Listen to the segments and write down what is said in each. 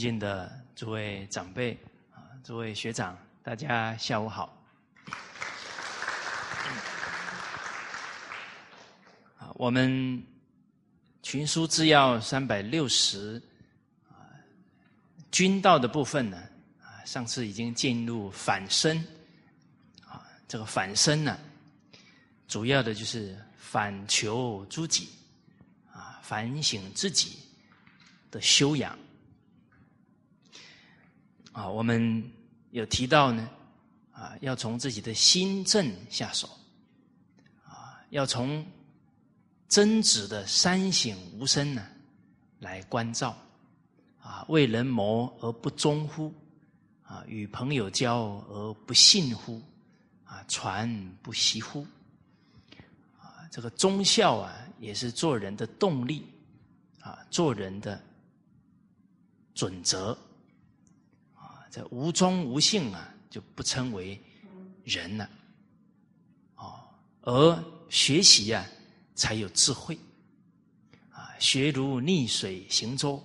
尊敬的诸位长辈啊，诸位学长，大家下午好。啊，我们群书治要三百六十啊，君道的部分呢，啊，上次已经进入反身啊，这个反身呢，主要的就是反求诸己啊，反省自己的修养。啊，我们有提到呢，啊，要从自己的心正下手，啊，要从真子的三省吾身呢来关照，啊，为人谋而不忠乎？啊，与朋友交而不信乎？啊，传不习乎？啊，这个忠孝啊，也是做人的动力，啊，做人的准则。这无忠无信啊，就不称为人了。哦，而学习啊，才有智慧。啊，学如逆水行舟，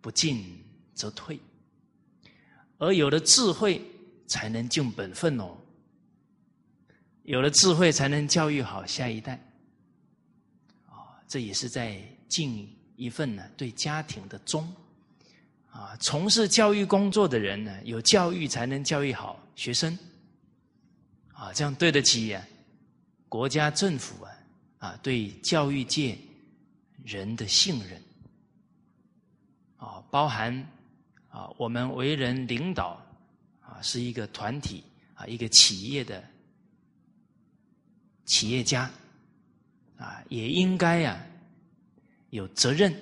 不进则退。而有了智慧，才能尽本分哦。有了智慧，才能教育好下一代。啊，这也是在尽一份呢对家庭的忠。啊，从事教育工作的人呢，有教育才能教育好学生，啊，这样对得起呀国家政府啊啊对教育界人的信任，啊，包含啊我们为人领导啊是一个团体啊一个企业的企业家啊也应该呀有责任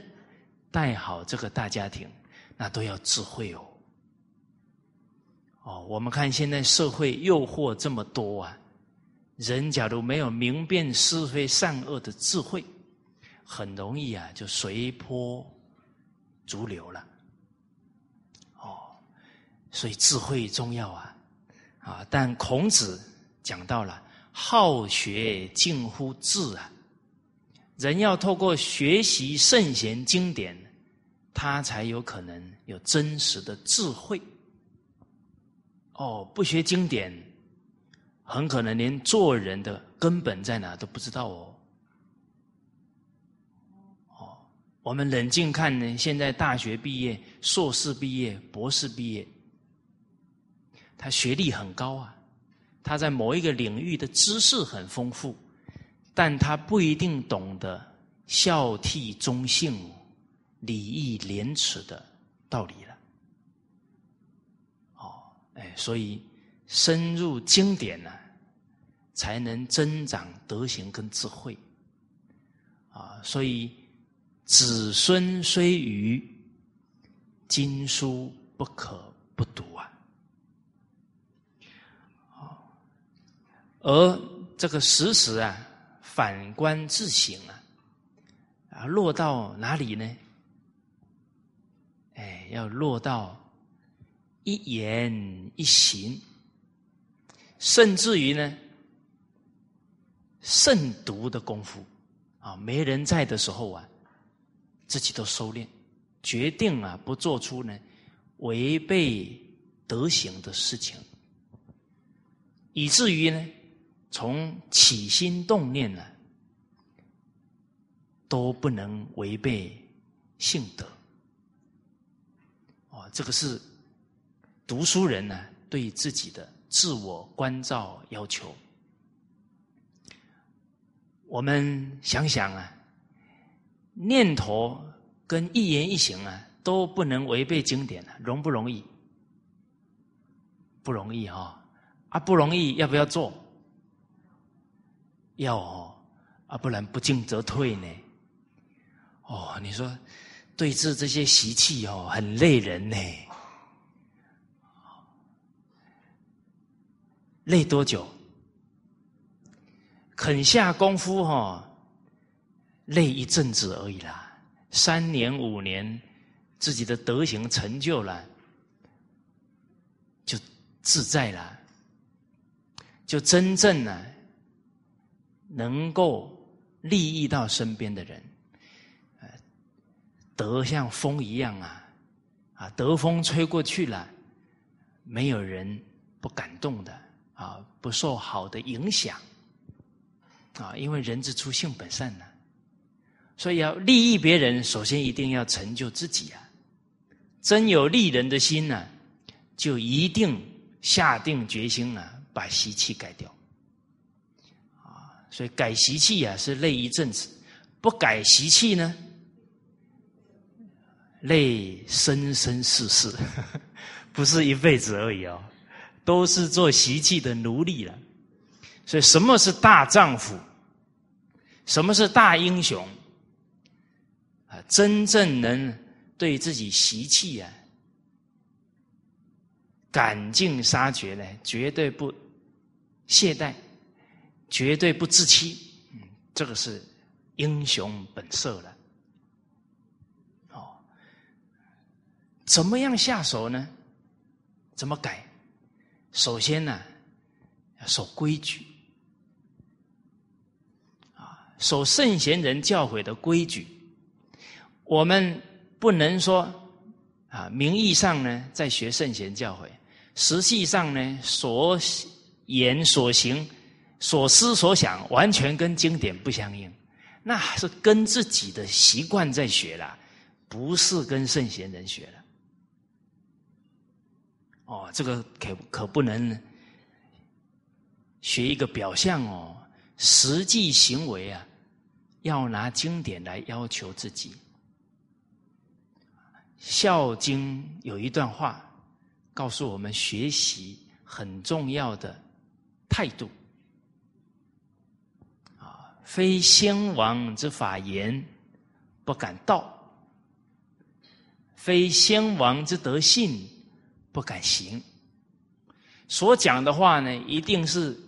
带好这个大家庭。那都要智慧哦，哦，我们看现在社会诱惑这么多啊，人假如没有明辨是非善恶的智慧，很容易啊就随波逐流了。哦，所以智慧重要啊，啊，但孔子讲到了好学近乎智啊，人要透过学习圣贤经典。他才有可能有真实的智慧。哦，不学经典，很可能连做人的根本在哪都不知道哦。哦，我们冷静看呢，现在大学毕业、硕士毕业、博士毕业，他学历很高啊，他在某一个领域的知识很丰富，但他不一定懂得孝悌忠信。礼义廉耻的道理了，哦，哎，所以深入经典呢，才能增长德行跟智慧，啊，所以子孙虽愚，经书不可不读啊，而这个时时啊，反观自省啊，啊，落到哪里呢？哎，要落到一言一行，甚至于呢，慎独的功夫啊，没人在的时候啊，自己都收敛，决定啊，不做出呢违背德行的事情，以至于呢，从起心动念呢，都不能违背性德。哦这个是读书人呢对自己的自我关照要求。我们想想啊，念头跟一言一行啊都不能违背经典容不容易？不容易哈啊，不容易，要不要做？要哦啊，不然不进则退呢。哦，你说。对治这些习气哦，很累人呢。累多久？肯下功夫哈，累一阵子而已啦。三年五年，自己的德行成就了，就自在了，就真正呢，能够利益到身边的人。德像风一样啊，啊，德风吹过去了，没有人不感动的啊，不受好的影响啊，因为人之初性本善呢，所以要利益别人，首先一定要成就自己啊。真有利人的心呢，就一定下定决心啊，把习气改掉啊。所以改习气啊，是累一阵子；不改习气呢？累生生世世，不是一辈子而已哦，都是做习气的奴隶了。所以，什么是大丈夫？什么是大英雄？啊，真正能对自己习气啊，赶尽杀绝呢？绝对不懈怠，绝对不自欺。嗯，这个是英雄本色了。怎么样下手呢？怎么改？首先呢，要守规矩啊，守圣贤人教诲的规矩。我们不能说啊，名义上呢在学圣贤教诲，实际上呢所言所行、所思所想，完全跟经典不相应，那是跟自己的习惯在学了，不是跟圣贤人学了。哦，这个可可不能学一个表象哦，实际行为啊，要拿经典来要求自己。《孝经》有一段话，告诉我们学习很重要的态度。啊，非先王之法言，不敢道；非先王之德性。不敢行，所讲的话呢，一定是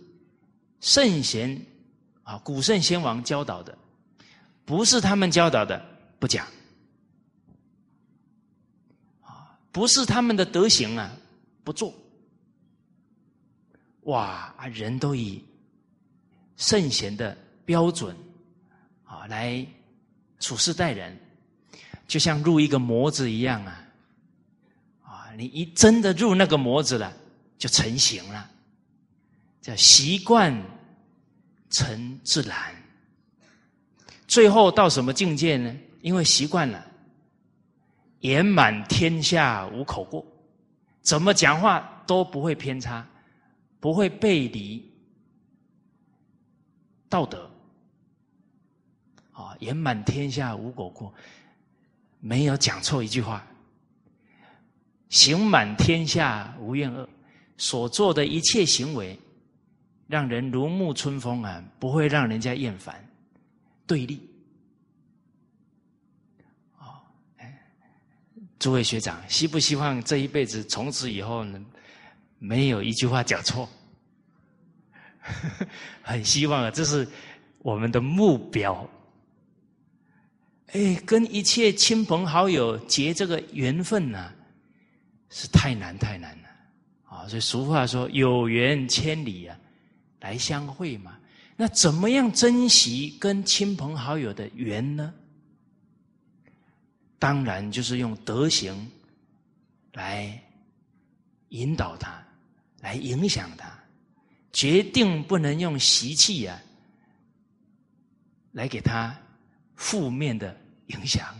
圣贤啊，古圣先王教导的，不是他们教导的，不讲啊，不是他们的德行啊，不做。哇，人都以圣贤的标准啊来处事待人，就像入一个模子一样啊。你一真的入那个模子了，就成型了，叫习惯成自然。最后到什么境界呢？因为习惯了，言满天下无口过，怎么讲话都不会偏差，不会背离道德。啊，言满天下无口过，没有讲错一句话。行满天下无怨恶，所做的一切行为，让人如沐春风啊，不会让人家厌烦、对立。哦，哎诸位学长，希不希望这一辈子从此以后呢，没有一句话讲错？很希望啊，这是我们的目标。哎，跟一切亲朋好友结这个缘分呢？是太难太难了啊！所以俗话说“有缘千里啊，来相会嘛”。那怎么样珍惜跟亲朋好友的缘呢？当然就是用德行来引导他，来影响他。决定不能用习气呀，来给他负面的影响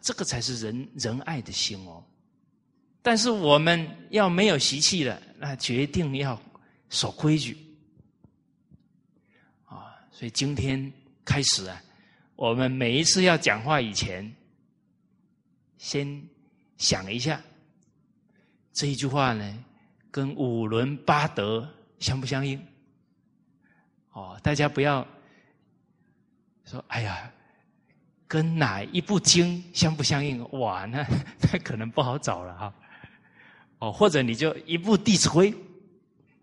这个才是仁仁爱的心哦。但是我们要没有习气了，那决定要守规矩。啊，所以今天开始啊，我们每一次要讲话以前，先想一下这一句话呢，跟五伦八德相不相应？哦，大家不要说，哎呀。跟哪一部经相不相应？哇，那 那可能不好找了哈。哦，或者你就一部《弟子规》，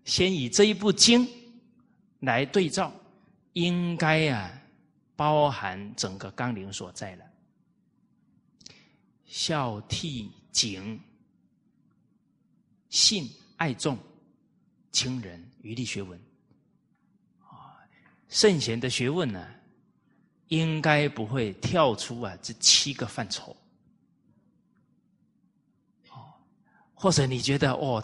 先以这一部经来对照，应该啊包含整个纲领所在了。孝悌谨信爱众亲人，余力学问啊，圣贤的学问呢？应该不会跳出啊这七个范畴，哦，或者你觉得哦，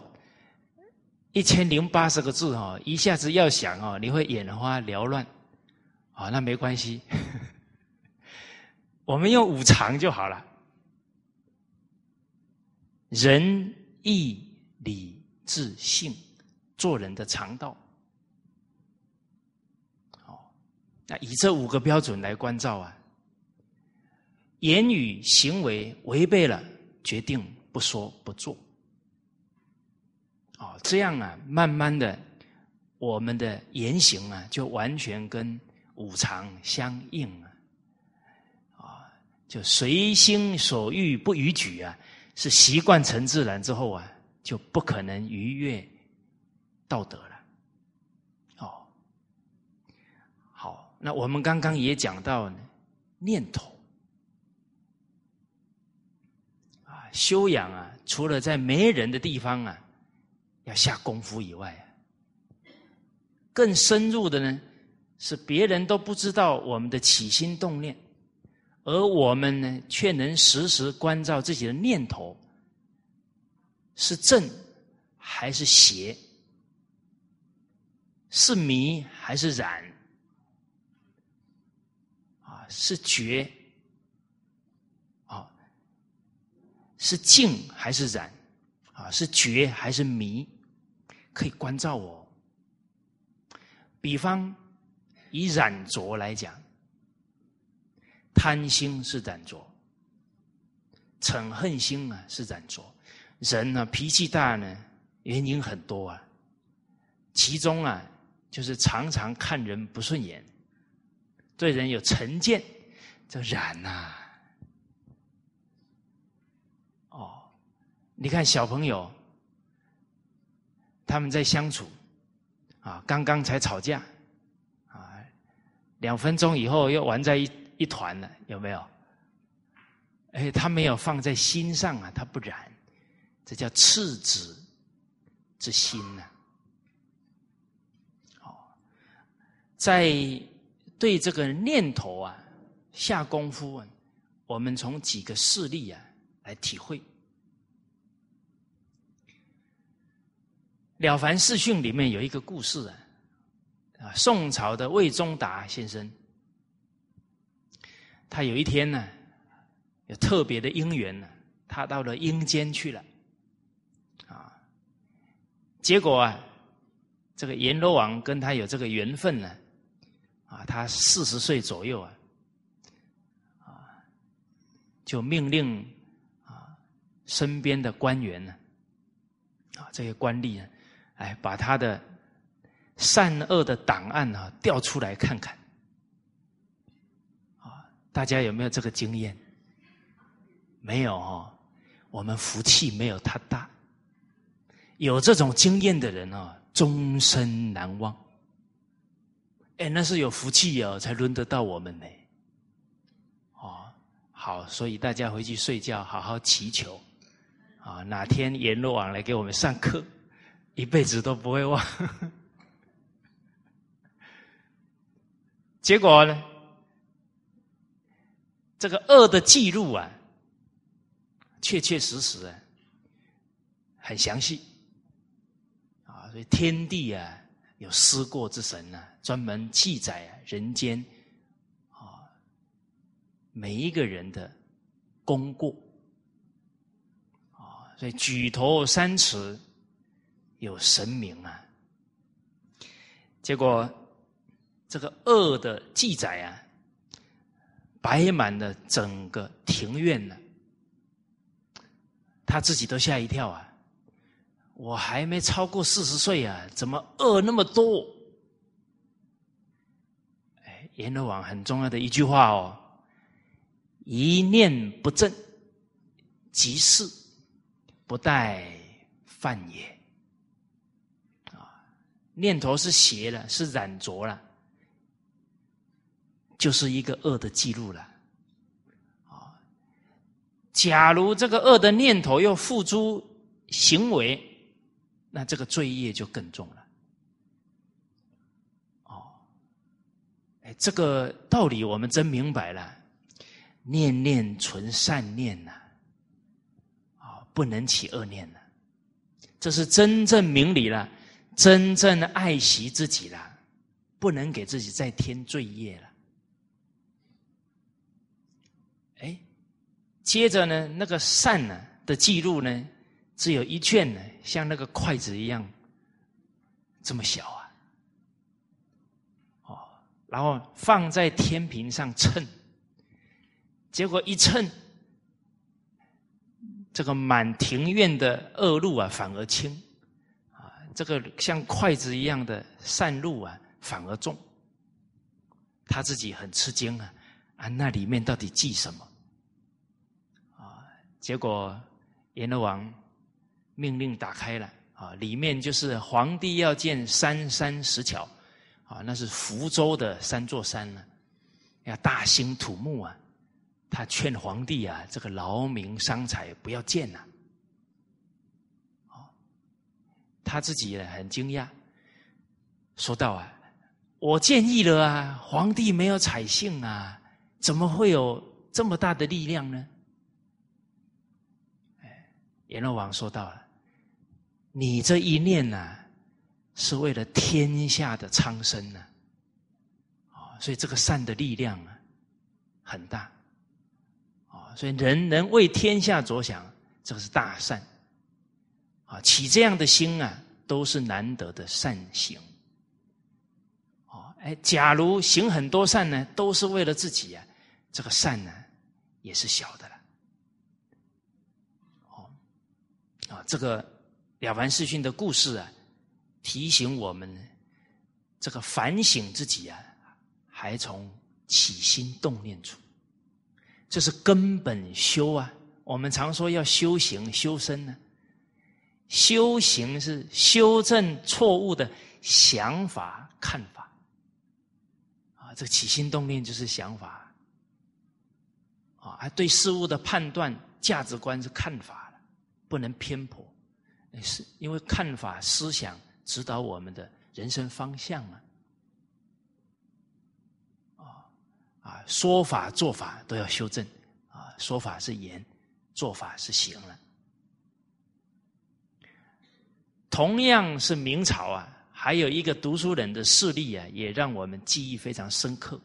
一千零八十个字哦，一下子要想哦，你会眼花缭乱，啊，那没关系，我们用五常就好了，仁义礼智信，做人的常道。那以这五个标准来关照啊，言语行为违背了，决定不说不做。哦，这样啊，慢慢的，我们的言行啊，就完全跟五常相应了。啊，就随心所欲不逾矩啊。是习惯成自然之后啊，就不可能逾越道德了。哦，好，那我们刚刚也讲到呢，念头啊，修养啊，除了在没人的地方啊要下功夫以外，更深入的呢，是别人都不知道我们的起心动念。而我们呢，却能时时关照自己的念头是正还是邪，是迷还是染，是觉，啊，是静还是染，啊，是觉还是迷，可以关照我。比方以染浊来讲。贪心是染浊，嗔恨心啊是染浊。人呢脾气大呢，原因很多啊。其中啊，就是常常看人不顺眼，对人有成见，这染呐。哦，你看小朋友，他们在相处啊，刚刚才吵架啊，两分钟以后又玩在一。一团了，有没有？哎，他没有放在心上啊，他不染，这叫赤子之心呐。哦，在对这个念头啊下功夫啊，我们从几个事例啊来体会。《了凡四训》里面有一个故事啊，啊，宋朝的魏忠达先生。他有一天呢，有特别的因缘呢，他到了阴间去了，啊，结果啊，这个阎罗王跟他有这个缘分呢，啊他四十岁左右啊，啊，就命令啊身边的官员呢，啊这些官吏呢，哎把他的善恶的档案啊调出来看看。啊大家有没有这个经验？没有哦，我们福气没有他大。有这种经验的人哦，终身难忘。哎，那是有福气哦，才轮得到我们呢。哦，好，所以大家回去睡觉，好好祈求啊，哪天阎罗王来给我们上课，一辈子都不会忘。结果呢？这个恶的记录啊，确确实实啊，很详细啊，所以天地啊有思过之神呢，专门记载人间啊每一个人的功过啊，所以举头三尺有神明啊，结果这个恶的记载啊。摆满了整个庭院呢，他自己都吓一跳啊！我还没超过四十岁啊，怎么恶那么多？哎，阎罗王很重要的一句话哦：一念不正，即是不待犯也。啊，念头是邪了，是染浊了。就是一个恶的记录了，啊！假如这个恶的念头又付诸行为，那这个罪业就更重了。哦，哎，这个道理我们真明白了，念念存善念呐，啊，不能起恶念呐，这是真正明理了，真正爱惜自己了，不能给自己再添罪业了。哎，接着呢，那个善呢的记录呢，只有一卷呢，像那个筷子一样这么小啊。哦，然后放在天平上称，结果一称。这个满庭院的恶露啊，反而轻，啊，这个像筷子一样的善露啊，反而重。他自己很吃惊啊，啊，那里面到底记什么？啊，结果阎罗王命令打开了，啊，里面就是皇帝要建三山石桥，啊，那是福州的三座山呢，要大兴土木啊。他劝皇帝啊，这个劳民伤财，不要建呐。他自己呢很惊讶，说道啊，我建议了啊，皇帝没有采信啊，怎么会有这么大的力量呢？哎，阎罗王说道了，你这一念呢，是为了天下的苍生呢，啊，所以这个善的力量啊，很大。啊所以，人能为天下着想，这个是大善啊！起这样的心啊，都是难得的善行。哦，哎，假如行很多善呢，都是为了自己啊，这个善呢，也是小的了。哦，啊，这个了凡四训的故事啊，提醒我们，这个反省自己啊，还从起心动念处。这是根本修啊！我们常说要修行修身呢，修行是修正错误的想法看法啊。这起心动念就是想法啊，对事物的判断价值观是看法不能偏颇，是因为看法思想指导我们的人生方向啊。啊，说法做法都要修正啊！说法是言，做法是行了。同样是明朝啊，还有一个读书人的事例啊，也让我们记忆非常深刻。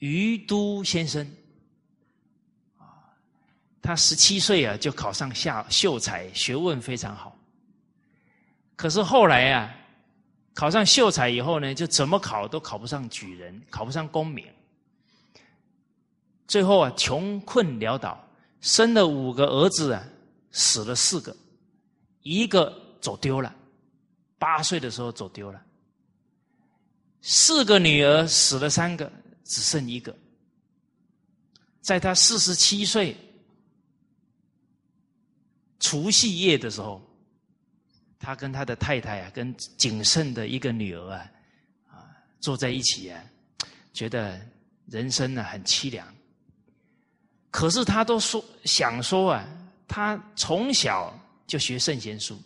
于都先生，他十七岁啊就考上下秀才，学问非常好。可是后来啊。考上秀才以后呢，就怎么考都考不上举人，考不上功名。最后啊，穷困潦倒，生了五个儿子啊，死了四个，一个走丢了，八岁的时候走丢了。四个女儿死了三个，只剩一个。在他四十七岁除夕夜的时候。他跟他的太太啊，跟仅剩的一个女儿啊，啊，坐在一起啊，觉得人生呢很凄凉。可是他都说想说啊，他从小就学圣贤书，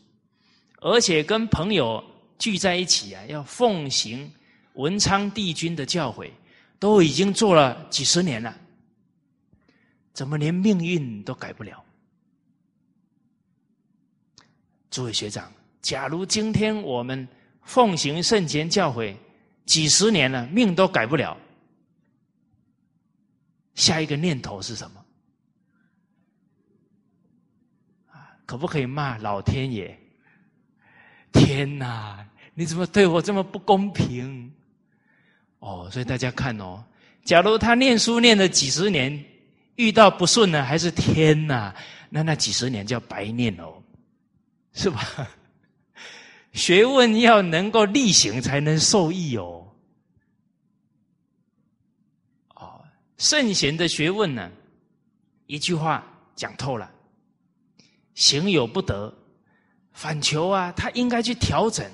而且跟朋友聚在一起啊，要奉行文昌帝君的教诲，都已经做了几十年了，怎么连命运都改不了？诸位学长。假如今天我们奉行圣贤教诲几十年了，命都改不了，下一个念头是什么？啊，可不可以骂老天爷？天哪，你怎么对我这么不公平？哦，所以大家看哦，假如他念书念了几十年，遇到不顺呢，还是天哪？那那几十年叫白念哦，是吧？学问要能够力行，才能受益哦。哦，圣贤的学问呢，一句话讲透了：行有不得，反求啊，他应该去调整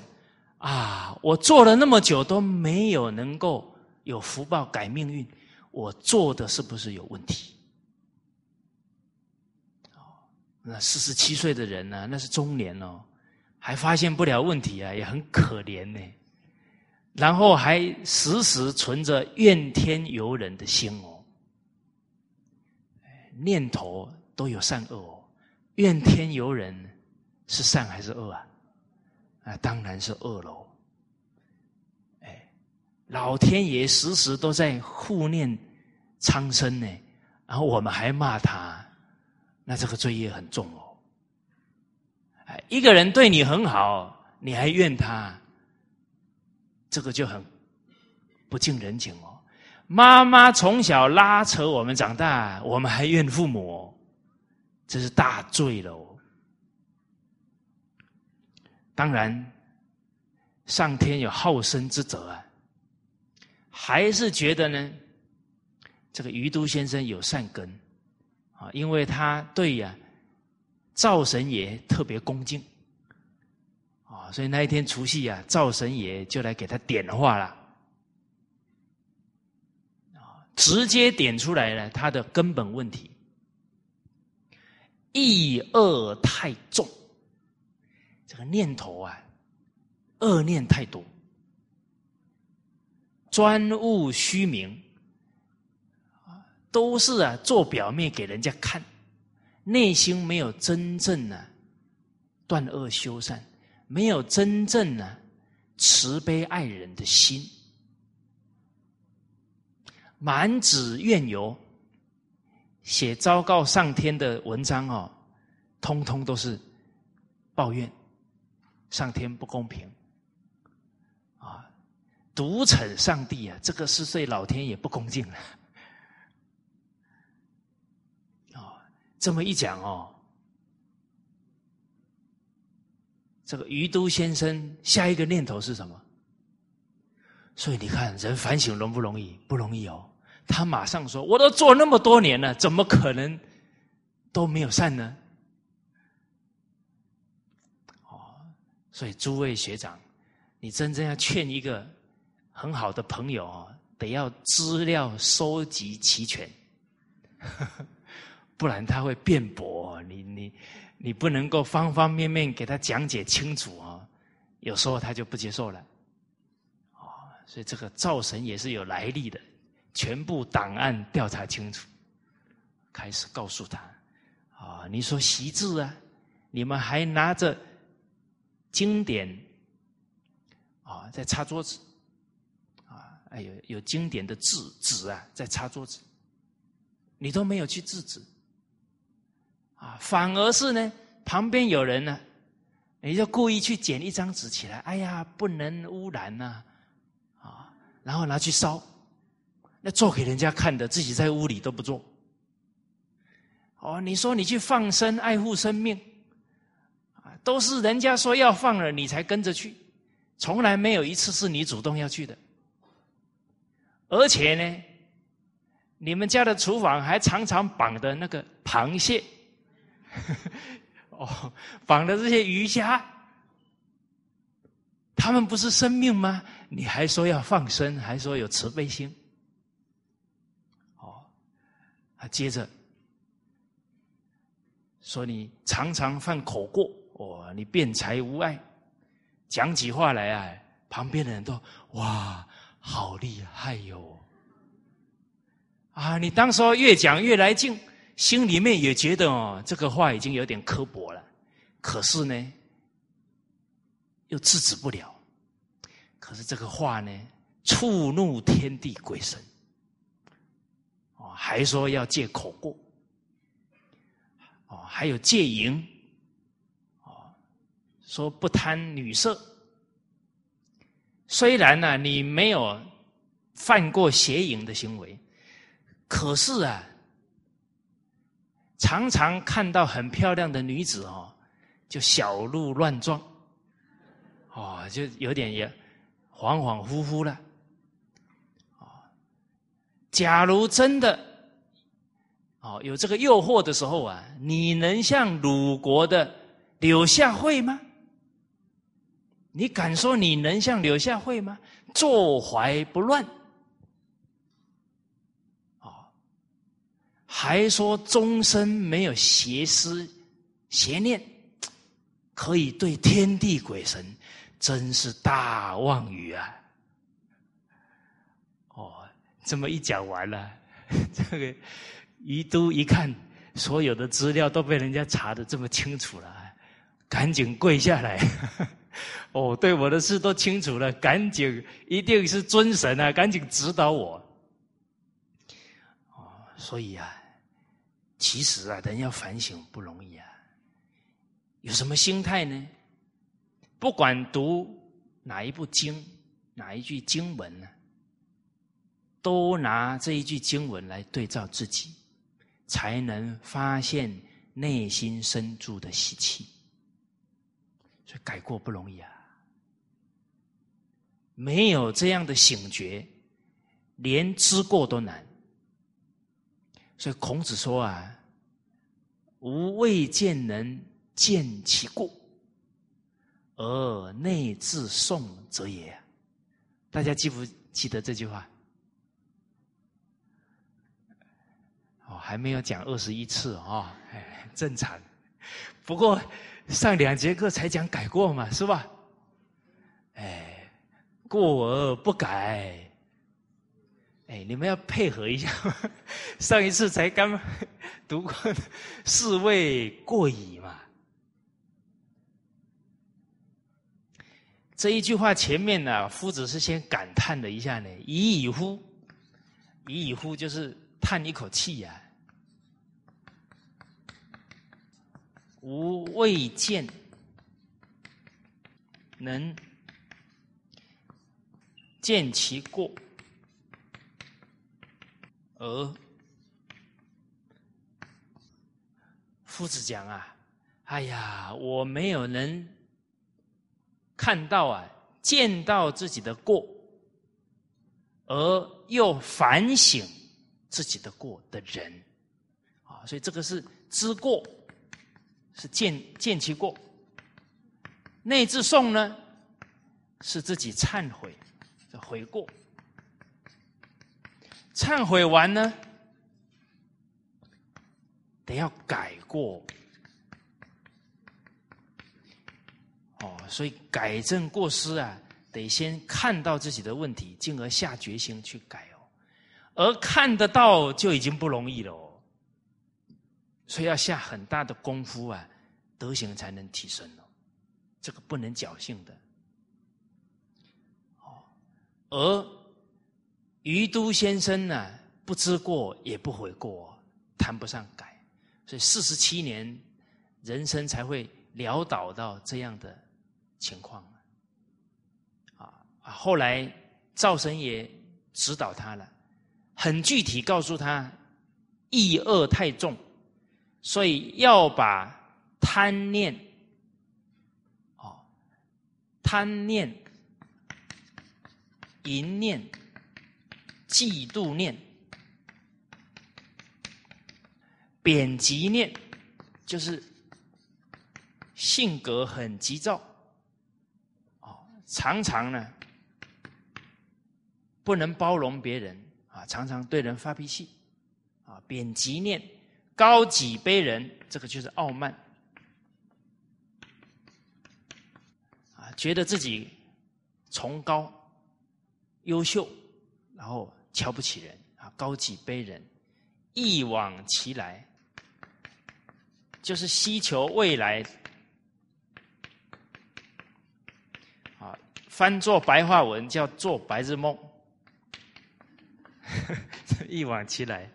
啊。我做了那么久都没有能够有福报改命运，我做的是不是有问题？哦，那四十七岁的人呢，那是中年哦。还发现不了问题啊，也很可怜呢。然后还时时存着怨天尤人的心哦，念头都有善恶哦。怨天尤人是善还是恶啊？啊，当然是恶喽。哎，老天爷时时都在护念苍生呢，然后我们还骂他，那这个罪业很重哦。哎，一个人对你很好，你还怨他，这个就很不近人情哦。妈妈从小拉扯我们长大，我们还怨父母。这是大罪喽！当然，上天有好生之责啊，还是觉得呢，这个余都先生有善根啊，因为他对呀灶神爷特别恭敬啊，所以那一天除夕啊，灶神爷就来给他点化了啊，直接点出来了他的根本问题。意恶太重，这个念头啊，恶念太多，专务虚名，都是啊做表面给人家看，内心没有真正的断恶修善，没有真正的慈悲爱人的心，满纸怨尤。写昭告上天的文章哦，通通都是抱怨上天不公平啊，独逞上帝啊，这个是对老天也不恭敬了。这么一讲哦，这个于都先生下一个念头是什么？所以你看，人反省容不容易？不容易哦。他马上说：“我都做那么多年了，怎么可能都没有善呢？”哦，所以诸位学长，你真正要劝一个很好的朋友哦，得要资料收集齐全，不然他会辩驳你。你你不能够方方面面给他讲解清楚啊，有时候他就不接受了。哦，所以这个造神也是有来历的。全部档案调查清楚，开始告诉他：啊，你说习字啊，你们还拿着经典啊在擦桌子啊，哎有有经典的字纸啊在擦桌子，你都没有去制止啊，反而是呢旁边有人呢，你就故意去捡一张纸起来，哎呀，不能污染呐啊，然后拿去烧。那做给人家看的，自己在屋里都不做。哦，你说你去放生、爱护生命，啊，都是人家说要放了，你才跟着去，从来没有一次是你主动要去的。而且呢，你们家的厨房还常常绑的那个螃蟹，哦，绑的这些鱼虾，他们不是生命吗？你还说要放生，还说有慈悲心。哦，啊接着说：“你常常犯口过，哦，你辩才无碍，讲起话来啊，旁边的人都哇，好厉害哟！啊，你当时候越讲越来劲，心里面也觉得哦，这个话已经有点刻薄了，可是呢，又制止不了。可是这个话呢，触怒天地鬼神。”哦还说要戒口过，哦，还有戒淫，哦，说不贪女色。虽然呢，你没有犯过邪淫的行为，可是啊，常常看到很漂亮的女子哦，就小鹿乱撞，哦，就有点也恍恍惚惚了。哦假如真的，哦，有这个诱惑的时候啊，你能像鲁国的柳下惠吗？你敢说你能像柳下惠吗？坐怀不乱，还说终身没有邪思邪念，可以对天地鬼神，真是大妄语啊！哦这么一讲完了，这个于都一看所有的资料都被人家查的这么清楚了，赶紧跪下来。哦，对我的事都清楚了，赶紧一定是尊神啊，赶紧指导我。哦，所以啊，其实啊，人要反省不容易啊。有什么心态呢？不管读哪一部经，哪一句经文呢，都拿这一句经文来对照自己。才能发现内心深处的喜气，所以改过不容易啊！没有这样的醒觉，连知过都难。所以孔子说啊：“吾未见能见其过，而内自宋者也。”大家记不记得这句话？哦还没有讲二十一次啊，哎，正常。不过上两节课才讲改过嘛，是吧？哎，过而不改，哎，你们要配合一下。上一次才刚读过“是谓过矣”嘛。这一句话前面呢，夫子是先感叹了一下呢，“已矣乎！”“已矣乎”就是叹一口气呀。吾未见能见其过，而夫子讲啊，哎呀，我没有能看到啊，见到自己的过，而又反省自己的过的人，啊，所以这个是知过。是见见其过，内自诵呢，是自己忏悔，悔过。忏悔完呢，得要改过。哦，所以改正过失啊，得先看到自己的问题，进而下决心去改哦。而看得到就已经不容易了哦。所以要下很大的功夫啊，德行才能提升哦，这个不能侥幸的。哦，而于都先生呢，不知过也不悔过，谈不上改，所以四十七年人生才会潦倒到这样的情况。啊啊！后来赵神也指导他了，很具体告诉他，意恶太重。所以要把贪念，哦，贪念、淫念、嫉妒念、贬极念，就是性格很急躁，哦，常常呢不能包容别人啊，常常对人发脾气，啊，贬极念。高己卑人，这个就是傲慢。啊，觉得自己崇高、优秀，然后瞧不起人啊，高己卑人，一往其来，就是希求未来啊，翻作白话文叫做白日梦，一往其来。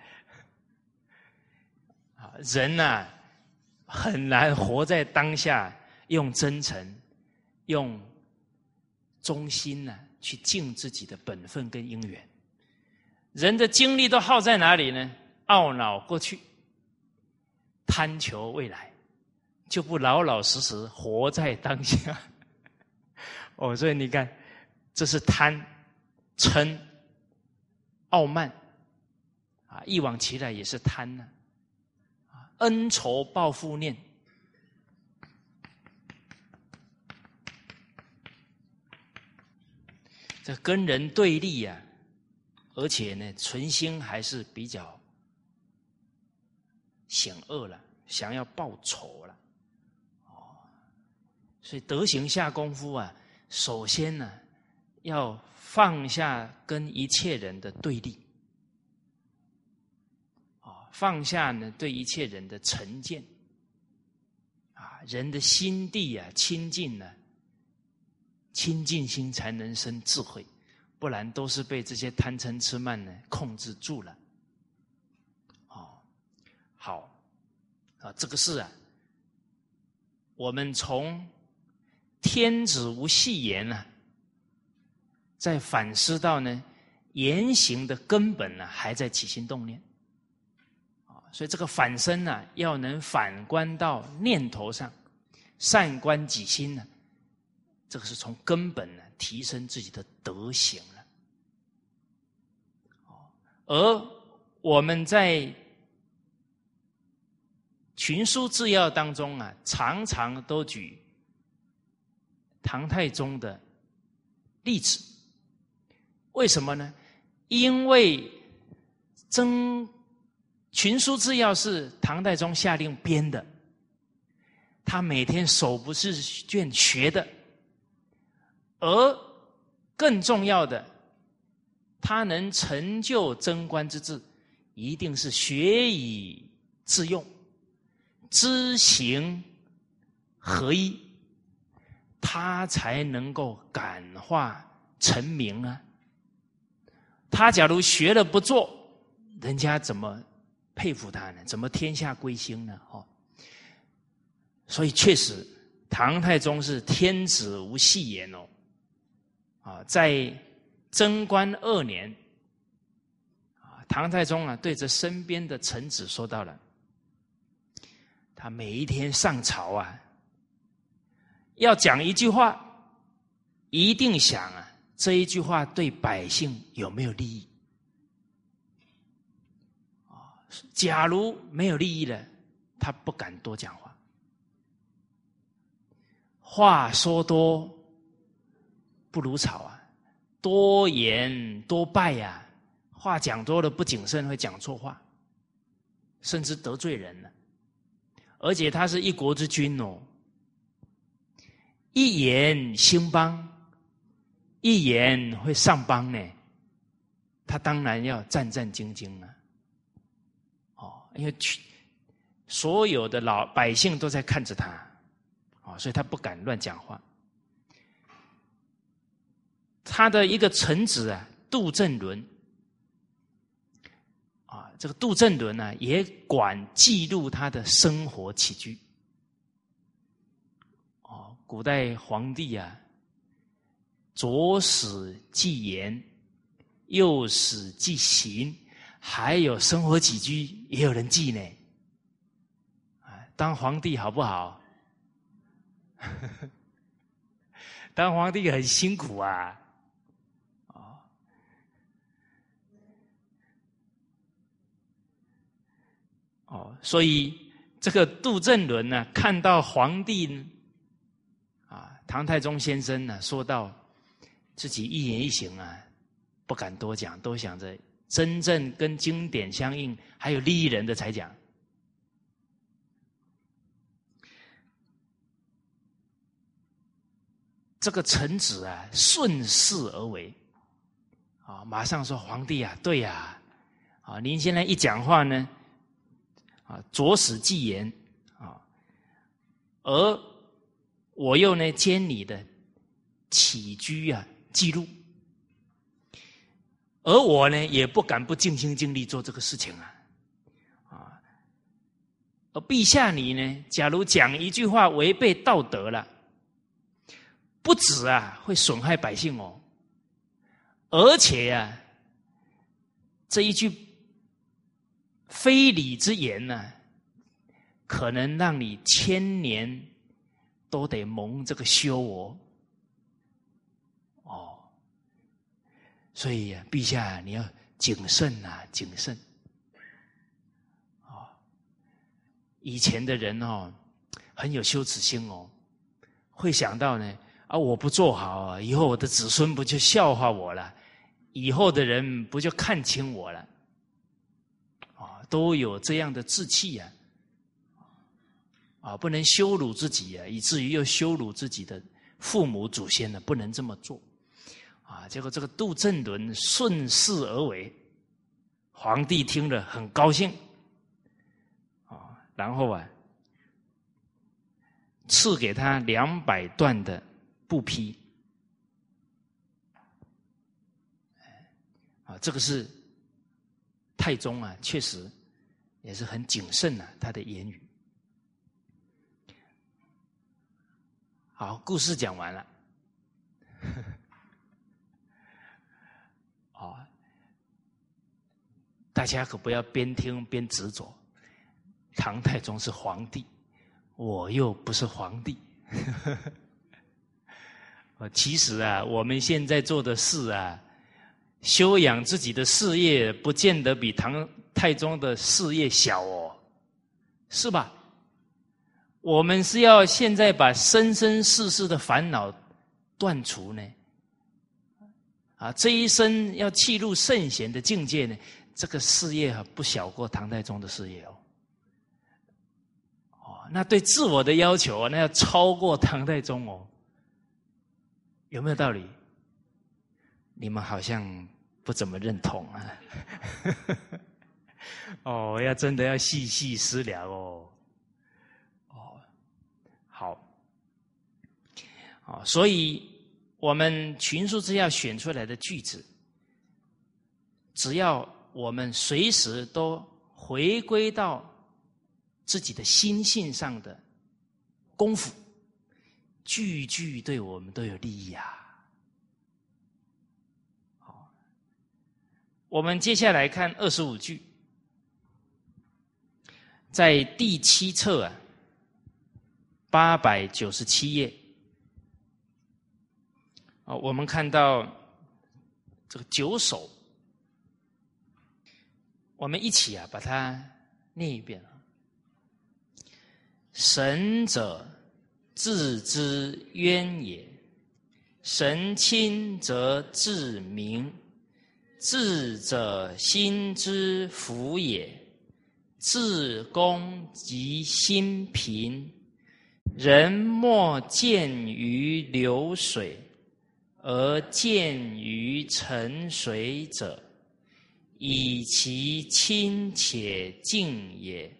啊人呐，很难活在当下，用真诚、用忠心呢，去尽自己的本分跟因缘。人的精力都耗在哪里呢？懊恼过去，贪求未来，就不老老实实活在当下。哦，所以你看，这是贪、嗔、傲慢啊，一往其来也是贪呢。恩仇报复念，这跟人对立呀，而且呢，存心还是比较险恶了，想要报仇了，哦，所以德行下功夫啊，首先呢，要放下跟一切人的对立。放下呢对一切人的成见，啊，人的心地啊清净呢，清净心才能生智慧，不然都是被这些贪嗔痴慢呢控制住了。哦，好，啊，这个是啊，我们从天子无戏言呢，再反思到呢。言行的根本呢，还在起心动念，啊，所以这个反身呢，要能反观到念头上，善观己心呢，这个是从根本呢提升自己的德行了。而我们在群书治要当中啊，常常都举唐太宗的例子，为什么呢？因为征群书治要是唐太宗下令编的，他每天手不释卷学的，而更重要的，他能成就贞观之治，一定是学以致用，知行合一，他才能够感化臣民啊。他假如学了不做，人家怎么佩服他呢？怎么天下归心呢？哦，所以确实，唐太宗是天子无戏言哦。啊，在贞观二年，啊，唐太宗啊，对着身边的臣子说到了，他每一天上朝啊，要讲一句话，一定想啊。这一句话对百姓有没有利益？啊，假如没有利益了，他不敢多讲话。话说多不如草啊，多言多败呀。话讲多了不谨慎，会讲错话，甚至得罪人了。而且他是一国之君哦，一言兴邦。一言会上邦呢，他当然要战战兢兢了。哦，因为去所有的老百姓都在看着他，哦，所以他不敢乱讲话。他的一个臣子啊，杜正伦，啊，这个杜正伦呢，也管记录他的生活起居。哦，古代皇帝啊。左史记言，右史记行，还有生活起居也有人记呢。啊，当皇帝好不好？当皇帝很辛苦啊！哦，所以这个杜正伦呢，看到皇帝啊，唐太宗先生呢，说到。自己一言一行啊，不敢多讲，都想着真正跟经典相应、还有利益人的才讲。这个臣子啊，顺势而为，啊，马上说：“皇帝啊，对呀，啊，您现在一讲话呢，啊，着实记言啊，而我又呢，兼你的起居啊。”记录，而我呢，也不敢不尽心尽力做这个事情啊，啊，而陛下你呢，假如讲一句话违背道德了，不止啊，会损害百姓哦，而且呀，这一句非礼之言呢，可能让你千年都得蒙这个羞哦。所以，陛下你要谨慎呐，谨慎。哦，以前的人哦，很有羞耻心哦，会想到呢啊，我不做好，以后我的子孙不就笑话我了？以后的人不就看清我了？都有这样的志气呀！啊，不能羞辱自己啊，以至于又羞辱自己的父母祖先呢，不能这么做。啊！结果这个杜振伦顺势而为，皇帝听了很高兴，啊然后啊，赐给他两百段的布匹。啊，这个是太宗啊，确实也是很谨慎啊，他的言语。好，故事讲完了。好，大家可不要边听边执着。唐太宗是皇帝，我又不是皇帝。其实啊，我们现在做的事啊，修养自己的事业，不见得比唐太宗的事业小哦，是吧？我们是要现在把生生世世的烦恼断除呢？啊，这一生要契入圣贤的境界呢？这个事业啊，不小过唐太宗的事业哦。哦，那对自我的要求啊，那要超过唐太宗哦。有没有道理？你们好像不怎么认同啊。哦，要真的要细细思量哦。哦，好。哦，所以我们群书之要选出来的句子，只要我们随时都回归到自己的心性上的功夫，句句对我们都有利益啊。我们接下来看二十五句，在第七册啊，八百九十七页。啊，我们看到这个九首，我们一起啊把它念一遍啊。神者，自之渊也；神亲则自明。智者，心之福也。自公即心平。人莫见于流水。而见于沉水者，以其亲且静也。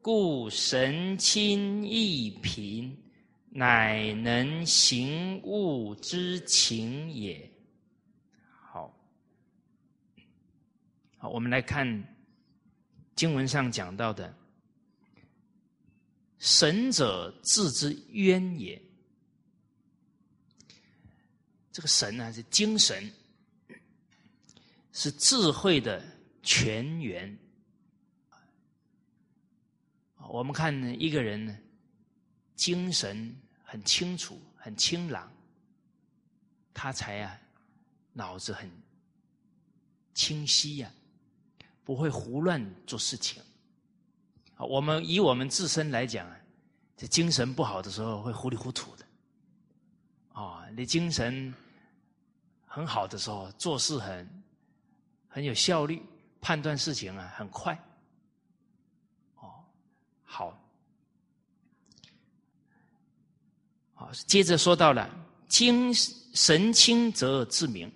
故神亲亦平，乃能行物之情也。好，我们来看经文上讲到的：神者，自之渊也。这个神呢是精神，是智慧的泉源。我们看一个人呢，精神很清楚、很清朗，他才啊脑子很清晰呀，不会胡乱做事情。我们以我们自身来讲啊，这精神不好的时候会糊里糊涂的。啊，你精神很好的时候，做事很很有效率，判断事情啊很快。哦，好，好，接着说到了精神清则自明，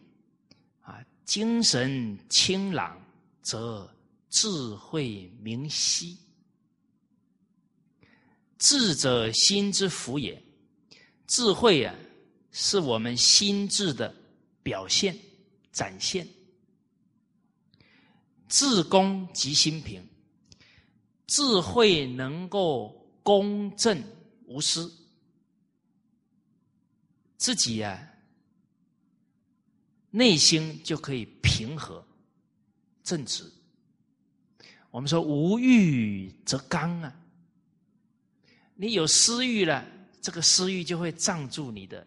啊，精神清朗则智慧明晰。智者心之福也，智慧啊。是我们心智的表现、展现。智公即心平，智慧能够公正无私，自己呀，内心就可以平和、正直。我们说无欲则刚啊，你有私欲了，这个私欲就会障住你的。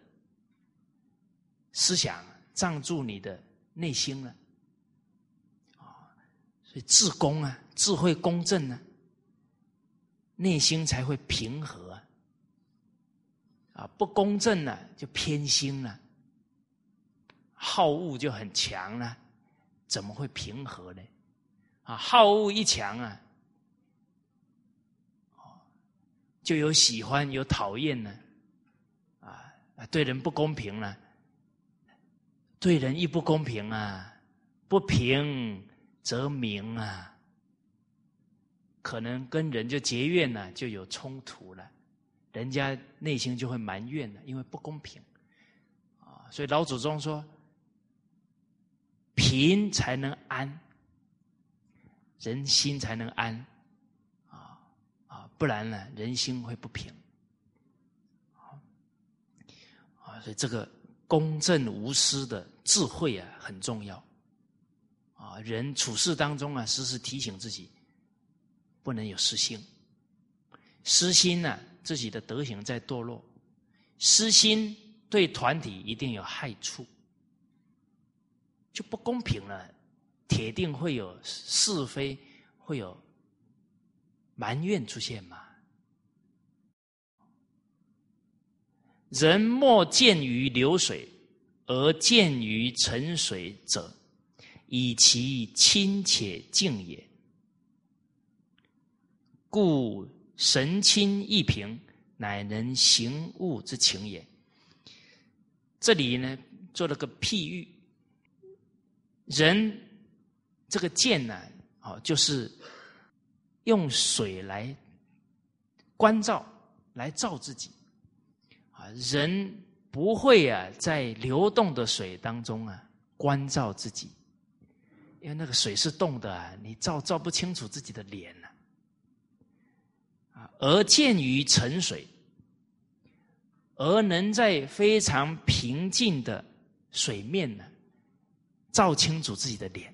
思想藏住你的内心了，啊，所以自公啊，智慧公正呢，内心才会平和啊，啊，不公正呢就偏心了，好恶就很强了，怎么会平和呢？啊，好恶一强啊，就有喜欢有讨厌呢，啊，对人不公平了。对人亦不公平啊！不平则鸣啊！可能跟人就结怨了，就有冲突了，人家内心就会埋怨了，因为不公平啊。所以老祖宗说，平才能安，人心才能安啊啊，不然呢，人心会不平啊。所以这个公正无私的智慧啊，很重要。啊人处事当中啊，时时提醒自己，不能有私心。私心呢，自己的德行在堕落；私心对团体一定有害处，不公平了。铁定会有是非，会有埋怨出现嘛？人莫见于流水，而见于沉水者。以其亲且敬也，故神亲一平，乃能行物之情也。这里呢，做了个譬喻，人这个剑呢，啊，就是用水来关照，来照自己。啊，人不会啊，在流动的水当中啊，关照自己。因为那个水是动的啊，你照照不清楚自己的脸呢。啊，而见于沉水，而能在非常平静的水面呢，照清楚自己的脸。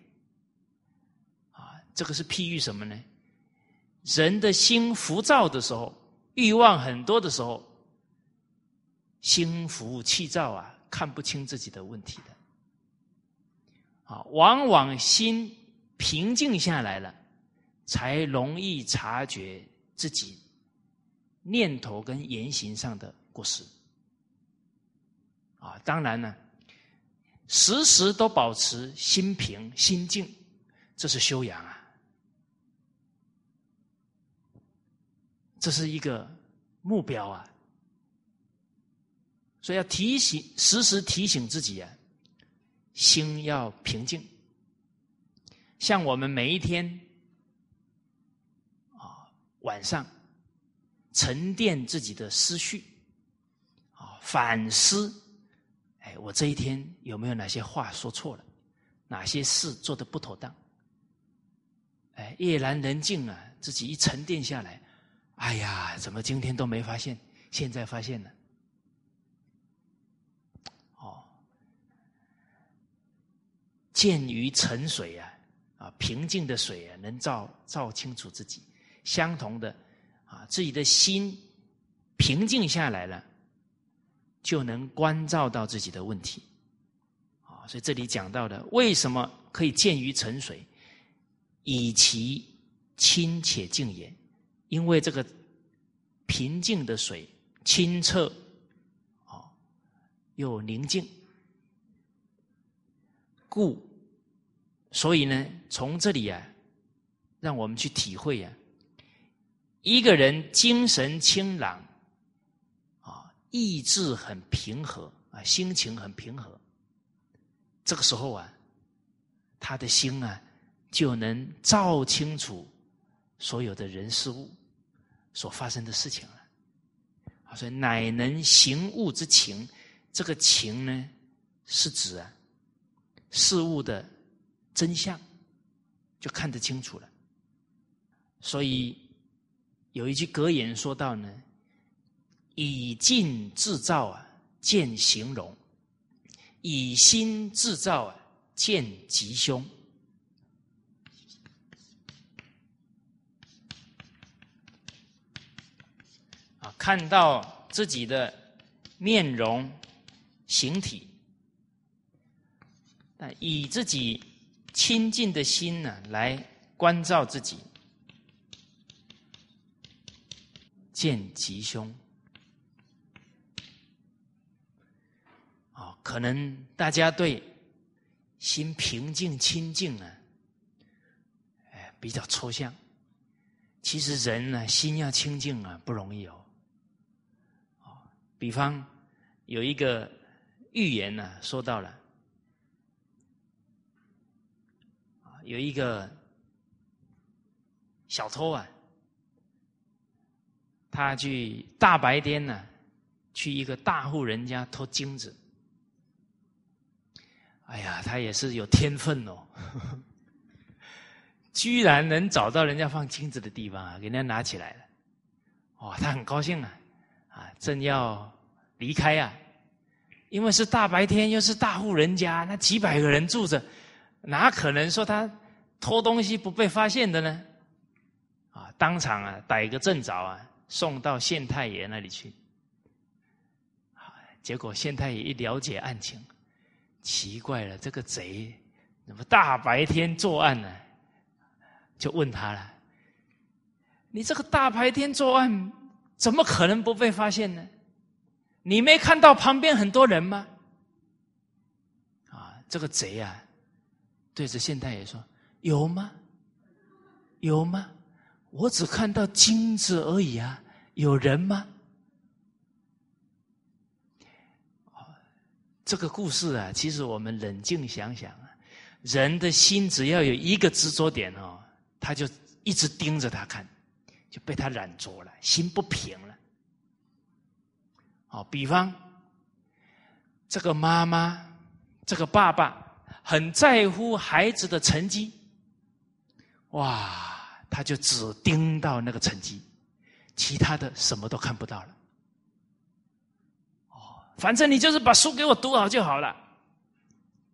啊，这个是譬喻什么呢？人的心浮躁的时候，欲望很多的时候，心浮气躁啊，看不清自己的问题的。啊，往往心平静下来了，才容易察觉自己念头跟言行上的过失。啊，当然呢，时时都保持心平心静，这是修养啊，这是一个目标啊，所以要提醒，时时提醒自己啊。心要平静，像我们每一天啊晚上沉淀自己的思绪啊反思，我这一天有没有哪些话说错了，哪些事做的不妥当？哎，夜阑人静啊，自己一沉淀下来，哎呀，怎么今天都没发现，现在发现了。哦见于沉水啊，啊，平静的水啊，能照照清楚自己。相同的，啊，自己的心平静下来了，就能关照到自己的问题。啊，所以这里讲到的，为什么可以见于沉水，以其清且静也？因为这个平静的水清澈，啊，又宁静。故，所以呢，从这里啊，让我们去体会啊，一个人精神清朗，意志很平和啊，心情很平和，这个时候啊，他的心啊，就能照清楚所有的人事物所发生的事情了。所以乃能行物之情，这个情呢，是指啊。事物的真相就看得清楚了，所以有一句格言说到呢：“以静制造啊，见形容；以心制造啊，见吉凶。”啊，看到自己的面容、形体。以自己亲近的心呢，来关照自己，见吉凶。啊，可能大家对心平静清净呢，哎，比较抽象。其实人呢，心要清净啊，不容易哦。比方有一个寓言呢，说到了。有一个小偷啊，他去大白天呢，去一个大户人家偷金子。哎呀，他也是有天分哦，居然能找到人家放金子的地方啊，给人家拿起来了。哇，他很高兴啊，啊，正要离开啊，因为是大白天，又是大户人家，那几百个人住着，哪可能说他偷东西不被发现的呢？啊，当场啊，逮个正着啊，送到县太爷那里去。结果县太爷一了解案情，奇怪了，这个贼怎么大白天作案呢？就问他了。你这个大白天作案，怎么可能不被发现呢？你没看到旁边很多人吗？啊，这个贼啊，对着县太爷说：“有吗？有吗？我只看到金子而已啊，有人吗？”这个故事啊，其实我们冷静想想啊，人的心只要有一个执着点哦，他就一直盯着他看。就被他染着了，心不平了。好，比方这个妈妈，这个爸爸很在乎孩子的成绩，哇，他就只盯到那个成绩，其他的什么都看不到了。反正你就是把书给我读好就好了。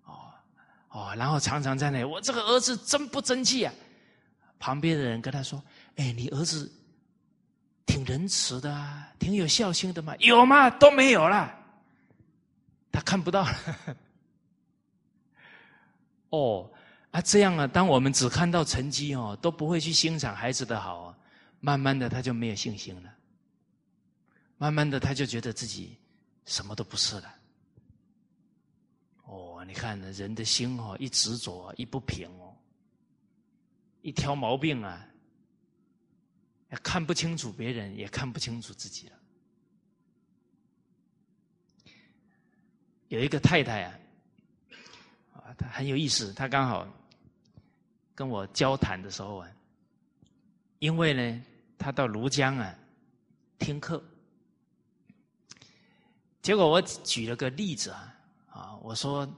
哦哦，然后常常在那，我这个儿子真不争气啊。旁边的人跟他说。哎，你儿子挺仁慈的啊，挺有孝心的嘛？有吗？都没有了，他看不到了。哦，啊，这样啊，当我们只看到成绩哦，都不会去欣赏孩子的好，慢慢的他就没有信心了，慢慢的他就觉得自己什么都不是了。哦，你看人的心哦，一执着，一不平哦，一挑毛病啊。看不清楚别人，也看不清楚自己了。有一个太太啊，啊，她很有意思。她刚好跟我交谈的时候啊，因为呢，她到庐江啊听课，结果我举了个例子啊，啊，我说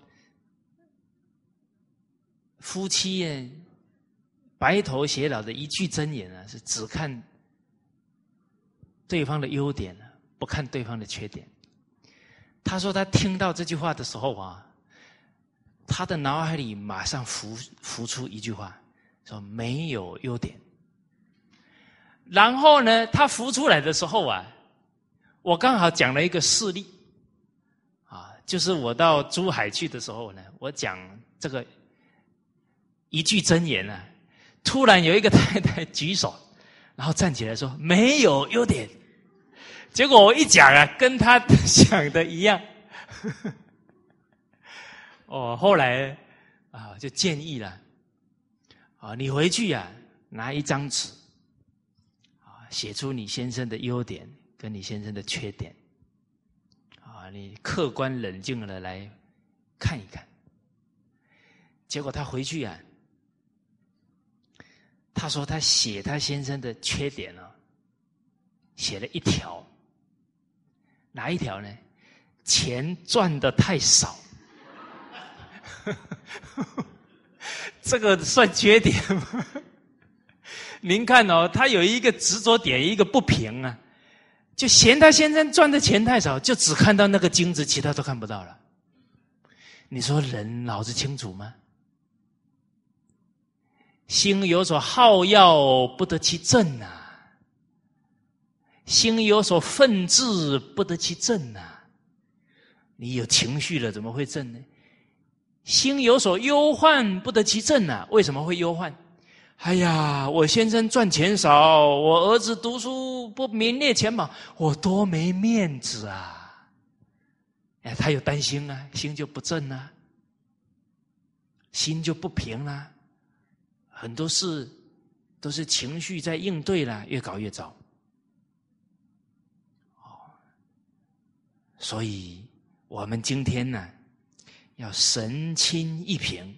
夫妻。白头偕老的一句真言啊，是只看对方的优点不看对方的缺点。他说他听到这句话的时候啊，他的脑海里马上浮浮出一句话，说没有优点。然后呢，他浮出来的时候啊，我刚好讲了一个事例，啊，就是我到珠海去的时候呢，我讲这个一句真言呢。突然有一个太太举手，然后站起来说：“没有优点。”结果我一讲啊，跟他想的一样。哦，后来啊，就建议了啊，你回去啊，拿一张纸啊，写出你先生的优点跟你先生的缺点啊，你客观冷静的来看一看。结果他回去啊。他说：“他写他先生的缺点呢，写了一条，哪一条呢？钱赚的太少，这个算缺点吗？您看哦，他有一个执着点，一个不平啊，就嫌他先生赚的钱太少，就只看到那个金子，其他都看不到了。你说人脑子清楚吗？”心有所好要，不得其正呐；心有所愤志，不得其正呐。你有情绪了，怎么会正呢？心有所忧患，不得其正呐。为什么会忧患？哎呀，我先生赚钱少，我儿子读书不名列前茅，我多没面子啊！哎，他有担心啊，心就不正啊，心就不平了。很多事都是情绪在应对了，越搞越糟。哦，所以我们今天呢，要神清一平。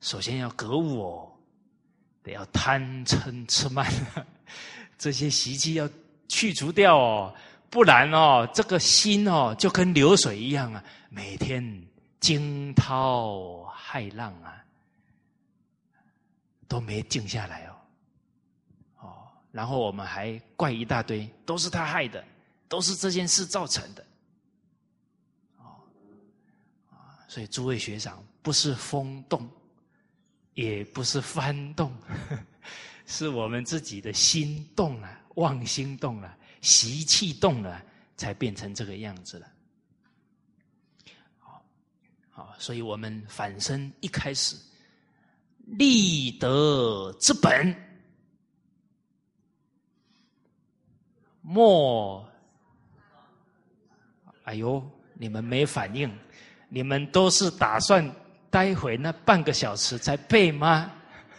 首先要格物哦，要贪嗔痴慢 这些习气要去除掉哦，不然哦，这个心哦就跟流水一样啊，每天惊涛骇浪啊，都没静下来哦。哦，然后我们还怪一大堆，都是他害的，都是这件事造成的。哦，所以诸位学长，不是风动，也不是幡动。是我们自己的心动了，妄心动了，习气动了，才变成这个样子了。好，好，所以我们反身一开始立德之本，莫，哎呦，你们没反应，你们都是打算待会那半个小时才背吗？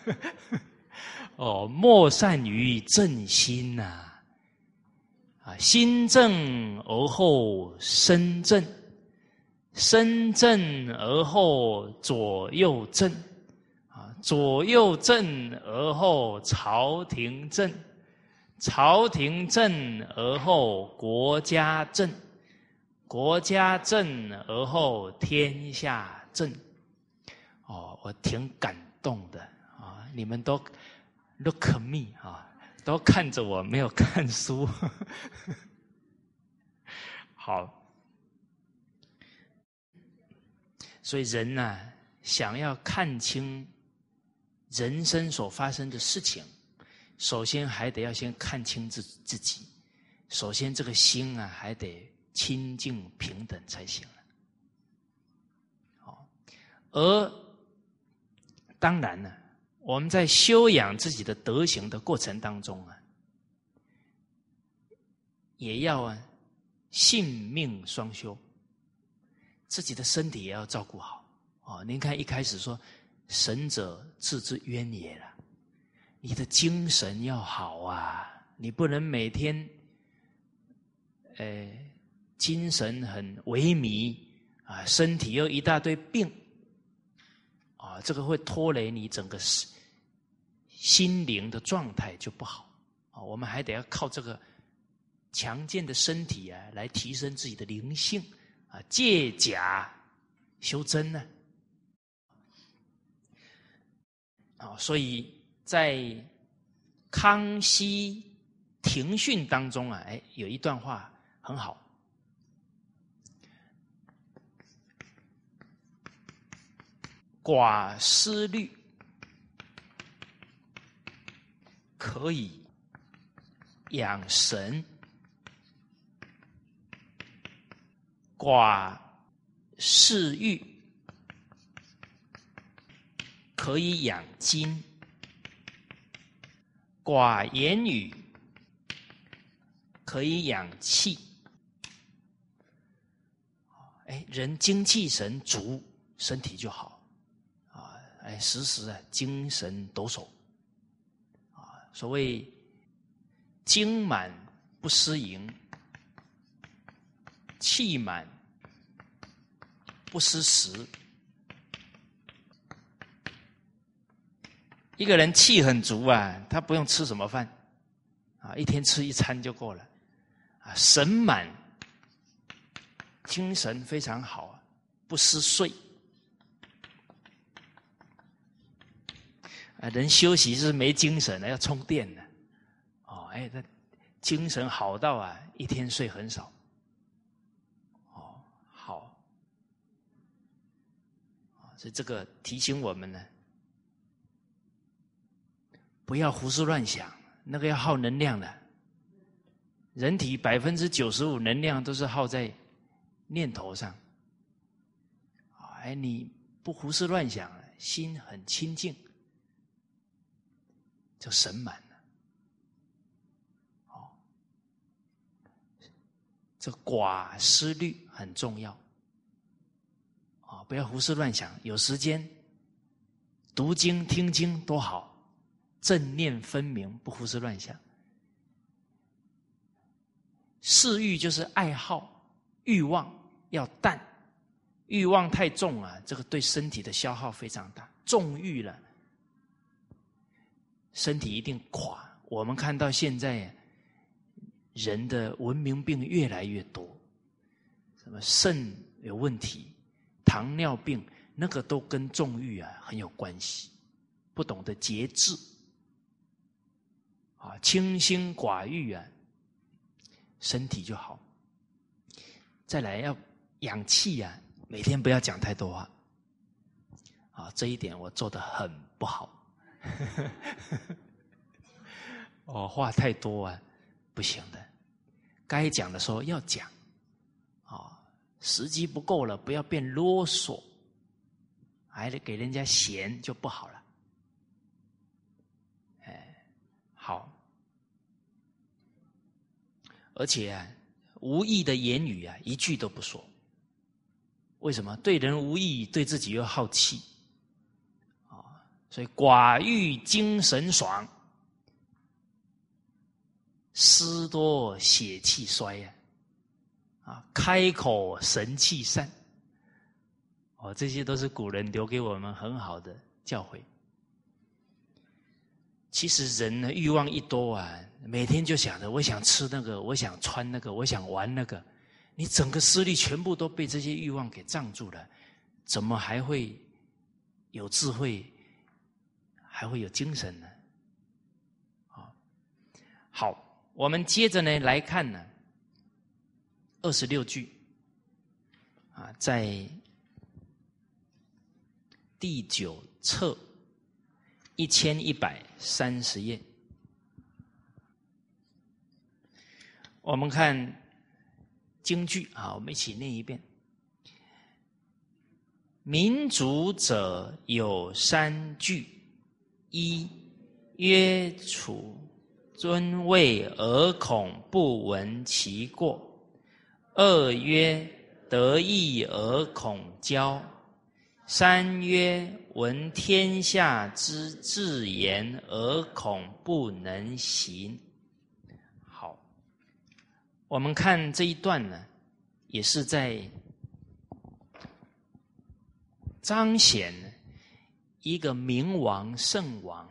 哦，莫善于正心呐，啊，心正而后身正，身正而后左右正，啊，左右正而后朝廷正，朝廷正而后国家正，国家正而后天下正。我挺感动的啊，你们都。Look at me 啊，都看着我，没有看书。好，所以人呢，想要看清人生所发生的事情，首先还得要先看清自自己。首先，这个心啊，还得清净平等才行。而当然呢。我们在修养自己的德行的过程当中啊，也要啊性命双修，自己的身体也要照顾好哦。您看一开始说“神者自之渊也”了，你的精神要好啊，你不能每天，呃，精神很萎靡啊，身体又一大堆病啊，这个会拖累你整个心心灵的状态就不好啊！我们还得要靠这个强健的身体啊，来提升自己的灵性啊，借假修真呢。啊，所以在康熙庭训当中啊，哎，有一段话很好：寡思虑。可以养神，寡嗜欲可以养精，寡言语可以养气。哎，人精气神足，身体就好！哎，时时啊，精神抖擞。啊所谓“精满不思淫，气满不思食”。一个人气很足啊，他不用吃什么饭啊，一天吃一餐就够了啊。神满，精神非常好，不思睡。啊，人休息是没精神的，要充电的。哦，哎，他精神好到啊，一天睡很少。哦，好，所以这个提醒我们呢，不要胡思乱想，那个要耗能量的。人体百分之九十五能量都是耗在念头上。哎，你不胡思乱想，心很清净。就神满了，哦，这寡思虑很重要，啊，不要胡思乱想，有时间读经听经多好，正念分明，不胡思乱想。嗜欲就是爱好、欲望要淡，欲望太重啊，这个对身体的消耗非常大，重欲了。身体一定垮。我们看到现在人的文明病越来越多，什么肾有问题、糖尿病，那个都跟纵欲啊很有关系，不懂得节制，啊，清心寡欲啊，身体就好。再来要养气啊，每天不要讲太多话，啊，这一点我做的很不好。呵呵呵哦，话太多啊，不行的。该讲的时候要讲，啊，时机不够了，不要变啰嗦，还得给人家嫌就不好了。哎，好，而且啊，无意的言语啊，一句都不说。为什么？对人无意，对自己又好气。所以寡欲精神爽，思多血气衰呀，啊，开口神气散，哦，这些都是古人留给我们很好的教诲。其实人呢，欲望一多啊，每天就想着我想吃那个，我想穿那个，我想玩那个，你整个思虑全部都被这些欲望给障住了，怎么还会有智慧？还会有精神呢，好，好，我们接着呢来看呢，二十六句，啊，在第九册一千一百三十页，我们看京剧啊，我们一起念一遍：民主者有三句。一曰处尊位而恐不闻其过；二曰得意而恐骄；三曰闻天下之至言而恐不能行。好，我们看这一段呢，也是在彰显。一个明王圣王，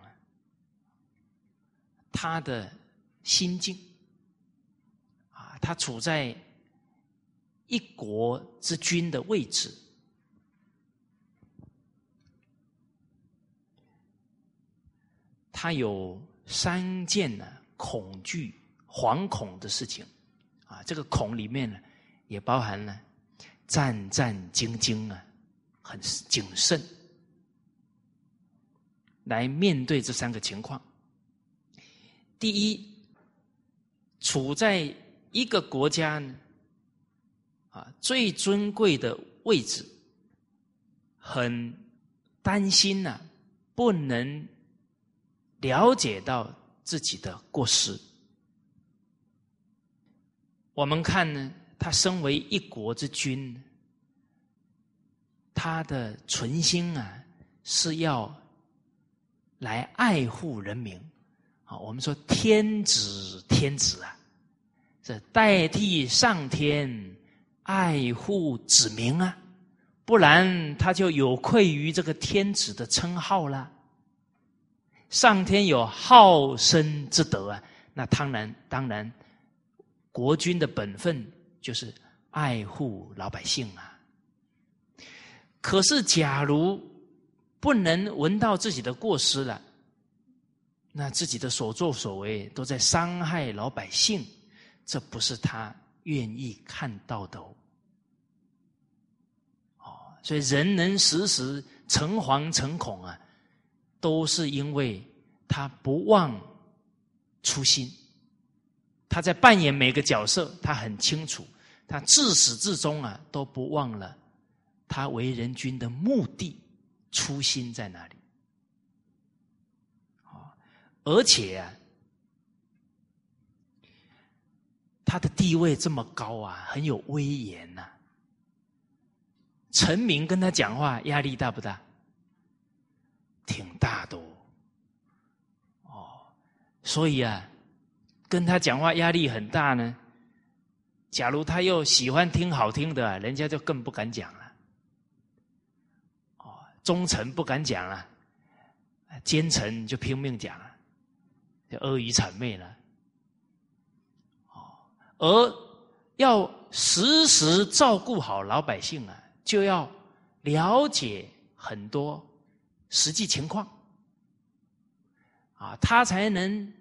他的心境啊，他处在一国之君的位置，他有三件呢恐惧、惶恐的事情啊。这个恐里面呢，也包含了战战兢兢啊，很谨慎。来面对这三个情况。第一，处在一个国家呢，啊，最尊贵的位置，很担心呐，不能了解到自己的过失。我们看呢，他身为一国之君，他的存心啊，是要。来爱护人民，啊，我们说天子天子啊，这代替上天爱护子民啊，不然他就有愧于这个天子的称号了。上天有好生之德啊，那当然当然，国君的本分就是爱护老百姓啊。可是假如。不能闻到自己的过失了，那自己的所作所为都在伤害老百姓，这不是他愿意看到的哦。所以人能时时诚惶诚恐啊，都是因为他不忘初心。他在扮演每个角色，他很清楚，他自始至终啊都不忘了他为人君的目的。初心在哪里？而且啊，他的地位这么高啊，很有威严呐。臣民跟他讲话压力大不大？挺大的哦。所以啊，跟他讲话压力很大呢。假如他又喜欢听好听的，人家就更不敢讲。忠臣不敢讲了，奸臣就拼命讲了，就阿谀谄媚了。哦，而要时时照顾好老百姓啊，就要了解很多实际情况，啊，他才能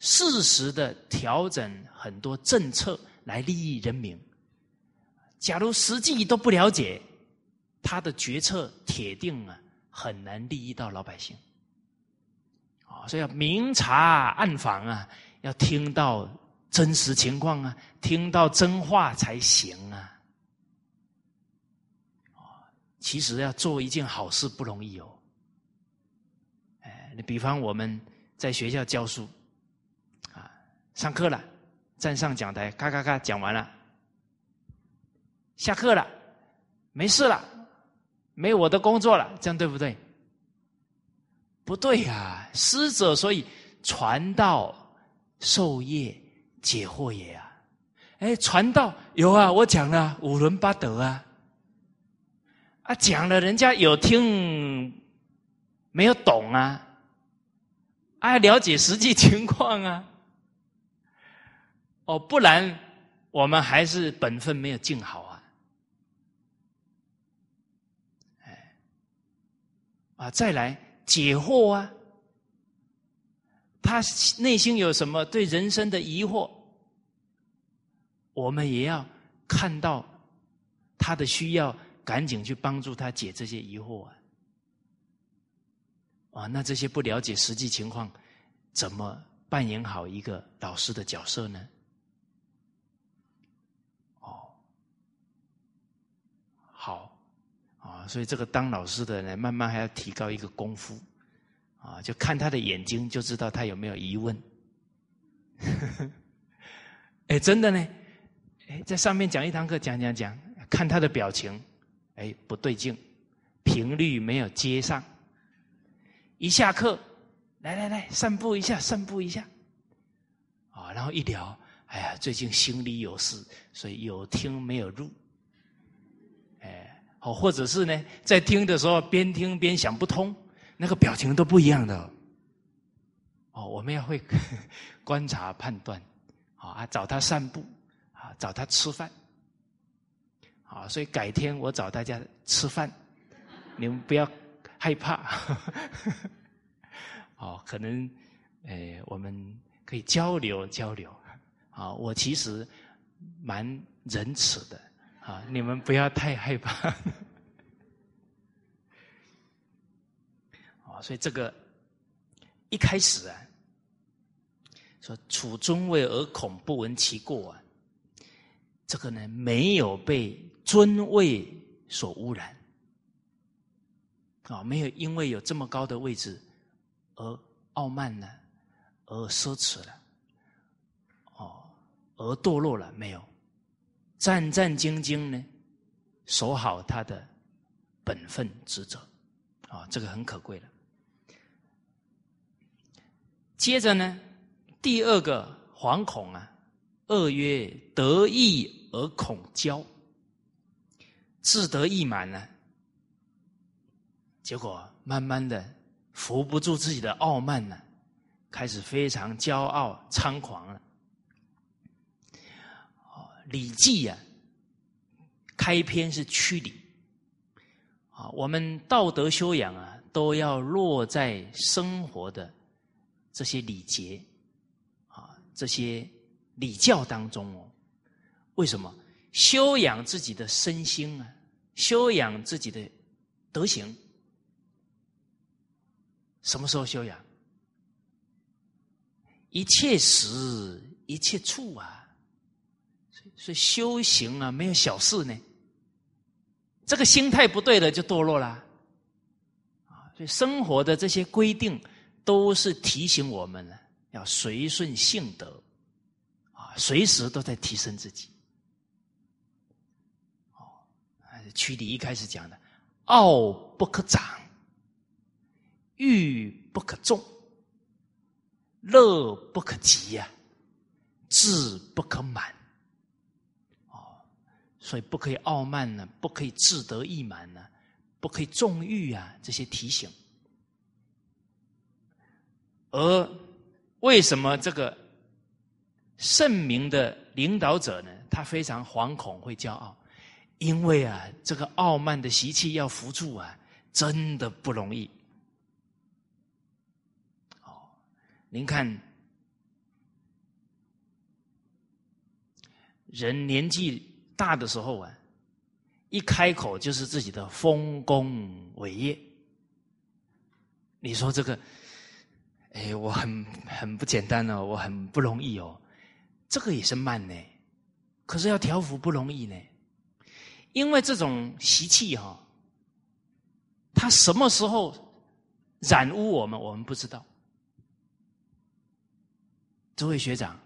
适时的调整很多政策来利益人民。假如实际都不了解，他的决策铁定啊很难利益到老百姓。啊，所以要明察暗访啊，要听到真实情况啊，听到真话才行啊。其实要做一件好事不容易哦。哎，你比方我们在学校教书，啊，上课了，站上讲台，咔咔咔讲完了。下课了，没事了，没我的工作了，这样对不对？不对呀，师者所以传道授业解惑也啊！哎，传道有啊，我讲了五伦八德啊，啊讲了，人家有听没有懂啊？啊，了解实际情况啊？哦，不然我们还是本分没有尽好。啊，再来解惑啊！他内心有什么对人生的疑惑，我们也要看到他的需要，赶紧去帮助他解这些疑惑啊！啊，那这些不了解实际情况，怎么扮演好一个老师的角色呢？哦，好。啊，所以这个当老师的人，慢慢还要提高一个功夫，啊，就看他的眼睛就知道他有没有疑问。哎，真的呢，哎，在上面讲一堂课，讲讲讲，看他的表情，哎，不对劲，频率没有接上。一下课，来来来，散步一下，散步一下，啊，然后一聊，哎呀，最近心里有事，所以有听没有入。哦，或者是呢，在听的时候边听边想不通，那个表情都不一样的。哦，我们要会 观察判断，啊，找他散步，啊，找他吃饭，啊，所以改天我找大家吃饭，你们不要害怕。哦，可能，诶，我们可以交流交流。啊，我其实蛮仁慈的。啊！你们不要太害怕。啊，所以这个一开始啊，说处尊位而恐不闻其过啊，这个呢没有被尊位所污染，啊，没有因为有这么高的位置而傲慢了，而奢侈了，哦，而堕落了，没有。战战兢兢呢，守好他的本分职责，啊，这个很可贵了。接着呢，第二个惶恐啊，二曰得意而恐骄，自得意满呢，结果慢慢的扶不住自己的傲慢呢，开始非常骄傲猖狂了。《礼记》呀，开篇是曲礼啊。我们道德修养啊，都要落在生活的这些礼节啊、这些礼教当中哦。为什么修养自己的身心啊？修养自己的德行，什么时候修养？一切时，一切处啊。所以修行啊，没有小事呢。这个心态不对了，就堕落了。啊，所以生活的这些规定，都是提醒我们呢，要随顺性德，啊，随时都在提升自己。哦，曲礼一开始讲的，傲不可长，欲不可纵，乐不可极呀，志不可满。所以不可以傲慢呢，不可以自得意满呢，不可以纵欲啊，这些提醒。而为什么这个圣明的领导者呢，他非常惶恐，会骄傲，因为啊，这个傲慢的习气要扶住啊，真的不容易。哦，您看，人年纪大的时候啊，一开口就是自己的丰功伟业。你说这个，哎，我很很不简单哦，我很不容易哦，这个也是慢呢，可是要调服不容易呢，因为这种习气哈，它什么时候染污我们，我们不知道。诸位学长，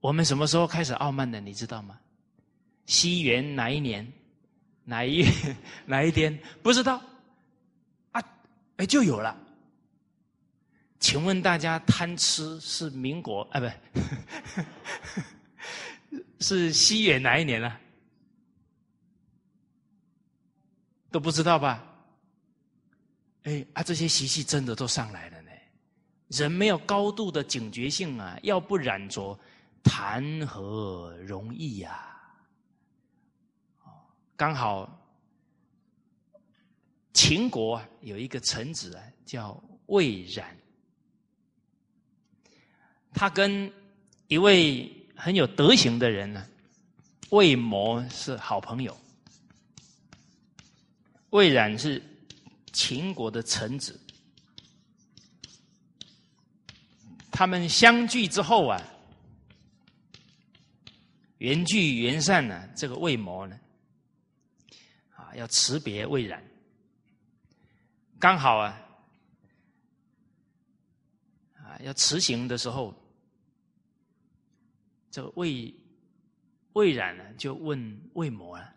我们什么时候开始傲慢的，你知道吗？西元哪一年，哪一，哪一天？不知道啊？哎，就有了。请问大家，贪吃是民国啊？不，是西元哪一年呢？都不知道吧？哎啊，这些习气真的都上来了呢。人没有高度的警觉性啊，要不染着，谈何容易呀？刚好秦国有一个臣子。啊，叫魏冉。他跟一位很有德行的人呢，魏摩是好朋友。魏冉是秦国的臣子，他们相聚之后啊，缘聚缘散呢，这个魏摩呢，要辞别魏冉，刚好啊，啊，要辞行的时候。这个魏魏冉呢，就问魏摩了：“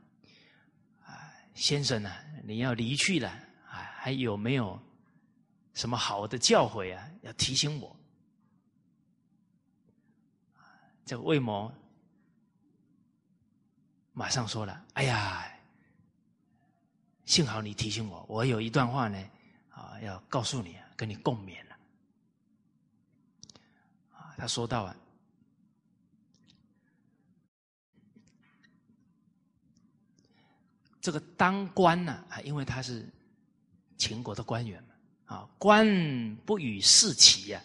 啊，先生呢，你要离去了啊，还有没有什么好的教诲啊？要提醒我。”这个魏摩马上说了：“哎呀，幸好你提醒我，我有一段话呢，啊，要告诉你，跟你共勉了。”啊，他说到啊。这个当官呢啊，因为他是秦国的官员嘛啊，官不与世齐呀。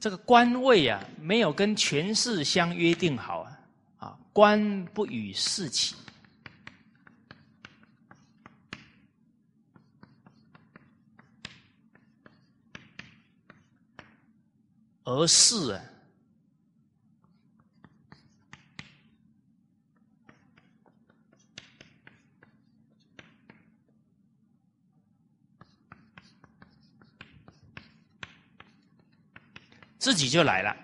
这个官位啊，没有跟权势相约定好啊啊，官不与世齐，而是啊。自己就来了，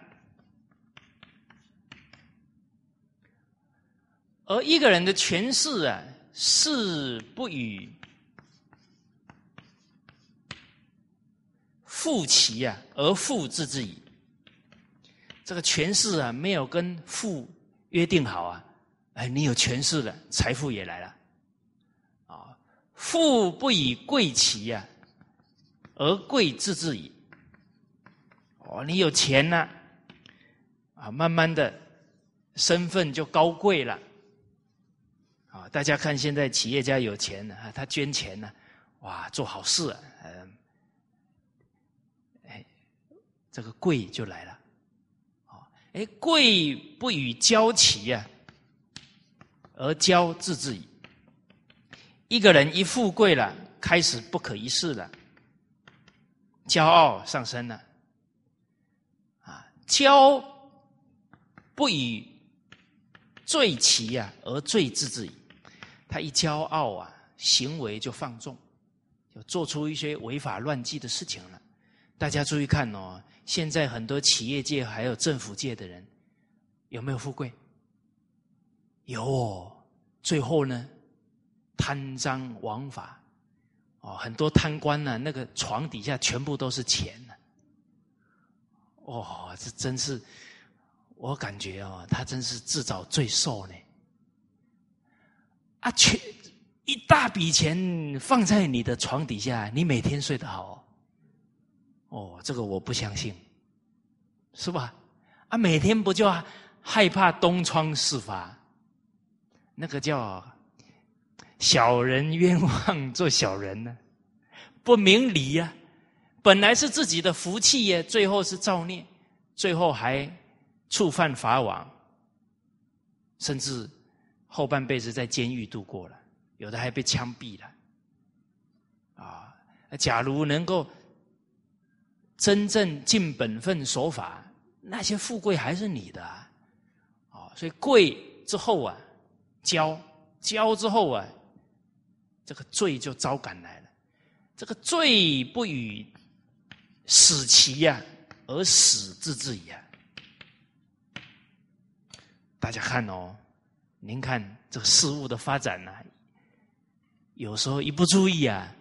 而一个人的权势啊，是不与父齐啊，而父自之矣。这个权势啊，没有跟父约定好啊，哎，你有权势了，财富也来了，啊，富不以贵齐呀，而贵自之矣。哦，你有钱了，啊，慢慢的身份就高贵了，啊，大家看现在企业家有钱了啊，他捐钱呢，哇，做好事，啊嗯，哎，这个贵就来了，哎，贵不与交齐呀，而骄自治矣。一个人一富贵了，开始不可一世了，骄傲上升了。啊骄不以罪其呀，而罪自自矣。他一骄傲啊，行为就放纵，就做出一些违法乱纪的事情了。大家注意看哦，现在很多企业界还有政府界的人，有没有富贵？有哦。最后呢，贪赃枉法，哦，很多贪官呢，那个床底下全部都是钱呢。哦，这真是，我感觉哦，他真是自找罪受呢。啊，全一大笔钱放在你的床底下，你每天睡得好？哦，这个我不相信，是吧？啊，每天不就害怕东窗事发？那个叫小人冤枉做小人呢，不明理呀！本来是自己的福气耶，最后是造孽，最后还触犯法网，甚至后半辈子在监狱度过了，有的还被枪毙了。啊，假如能够真正尽本分守法，那些富贵还是你的啊！所以贵之后啊。骄，骄之后啊，这个罪就招赶来了。这个罪不与死其呀，而死自自矣啊！大家看哦，您看这个事物的发展呢，有时候一不注意啊，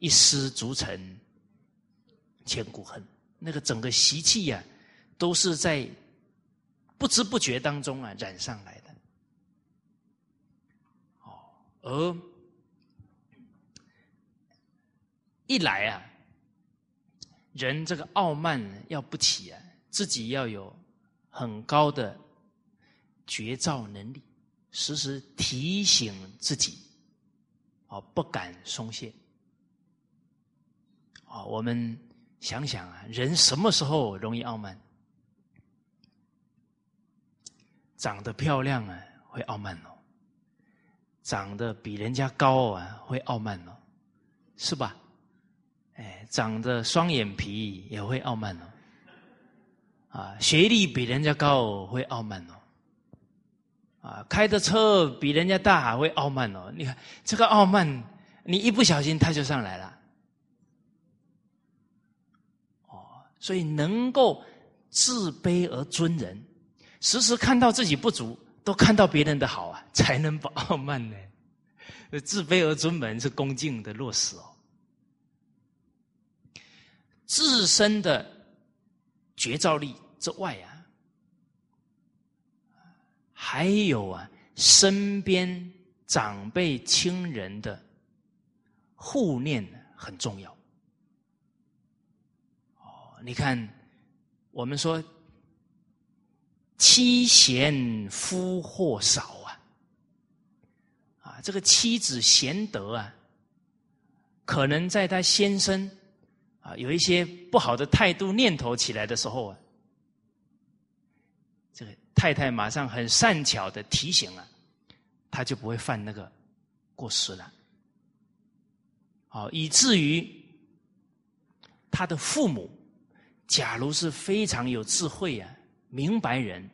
一失足成千古恨。那个整个习气呀，都是在不知不觉当中啊染上来的。哦而一来啊，人这个傲慢要不起啊，自己要有很高的觉照能力，时时提醒自己，哦，不敢松懈。啊，我们想想啊，人什么时候容易傲慢？长得漂亮啊，会傲慢哦。长得比人家高啊，会傲慢哦，是吧？哎，长得双眼皮也会傲慢哦。啊，学历比人家高会傲慢哦。啊，开的车比人家大会傲慢哦。你看这个傲慢，你一不小心他就上来了。哦，所以能够自卑而尊人，时时看到自己不足。都看到别人的好啊，才能不傲慢呢。自卑而尊门是恭敬的落实哦。自身的觉照力之外啊，还有啊，身边长辈亲人的护念很重要。你看，我们说。妻贤夫祸少啊，啊，这个妻子贤德啊，可能在他先生啊有一些不好的态度念头起来的时候啊，这个太太马上很善巧的提醒了，他就不会犯那个过失了，好，以至于他的父母，假如是非常有智慧啊。明白人，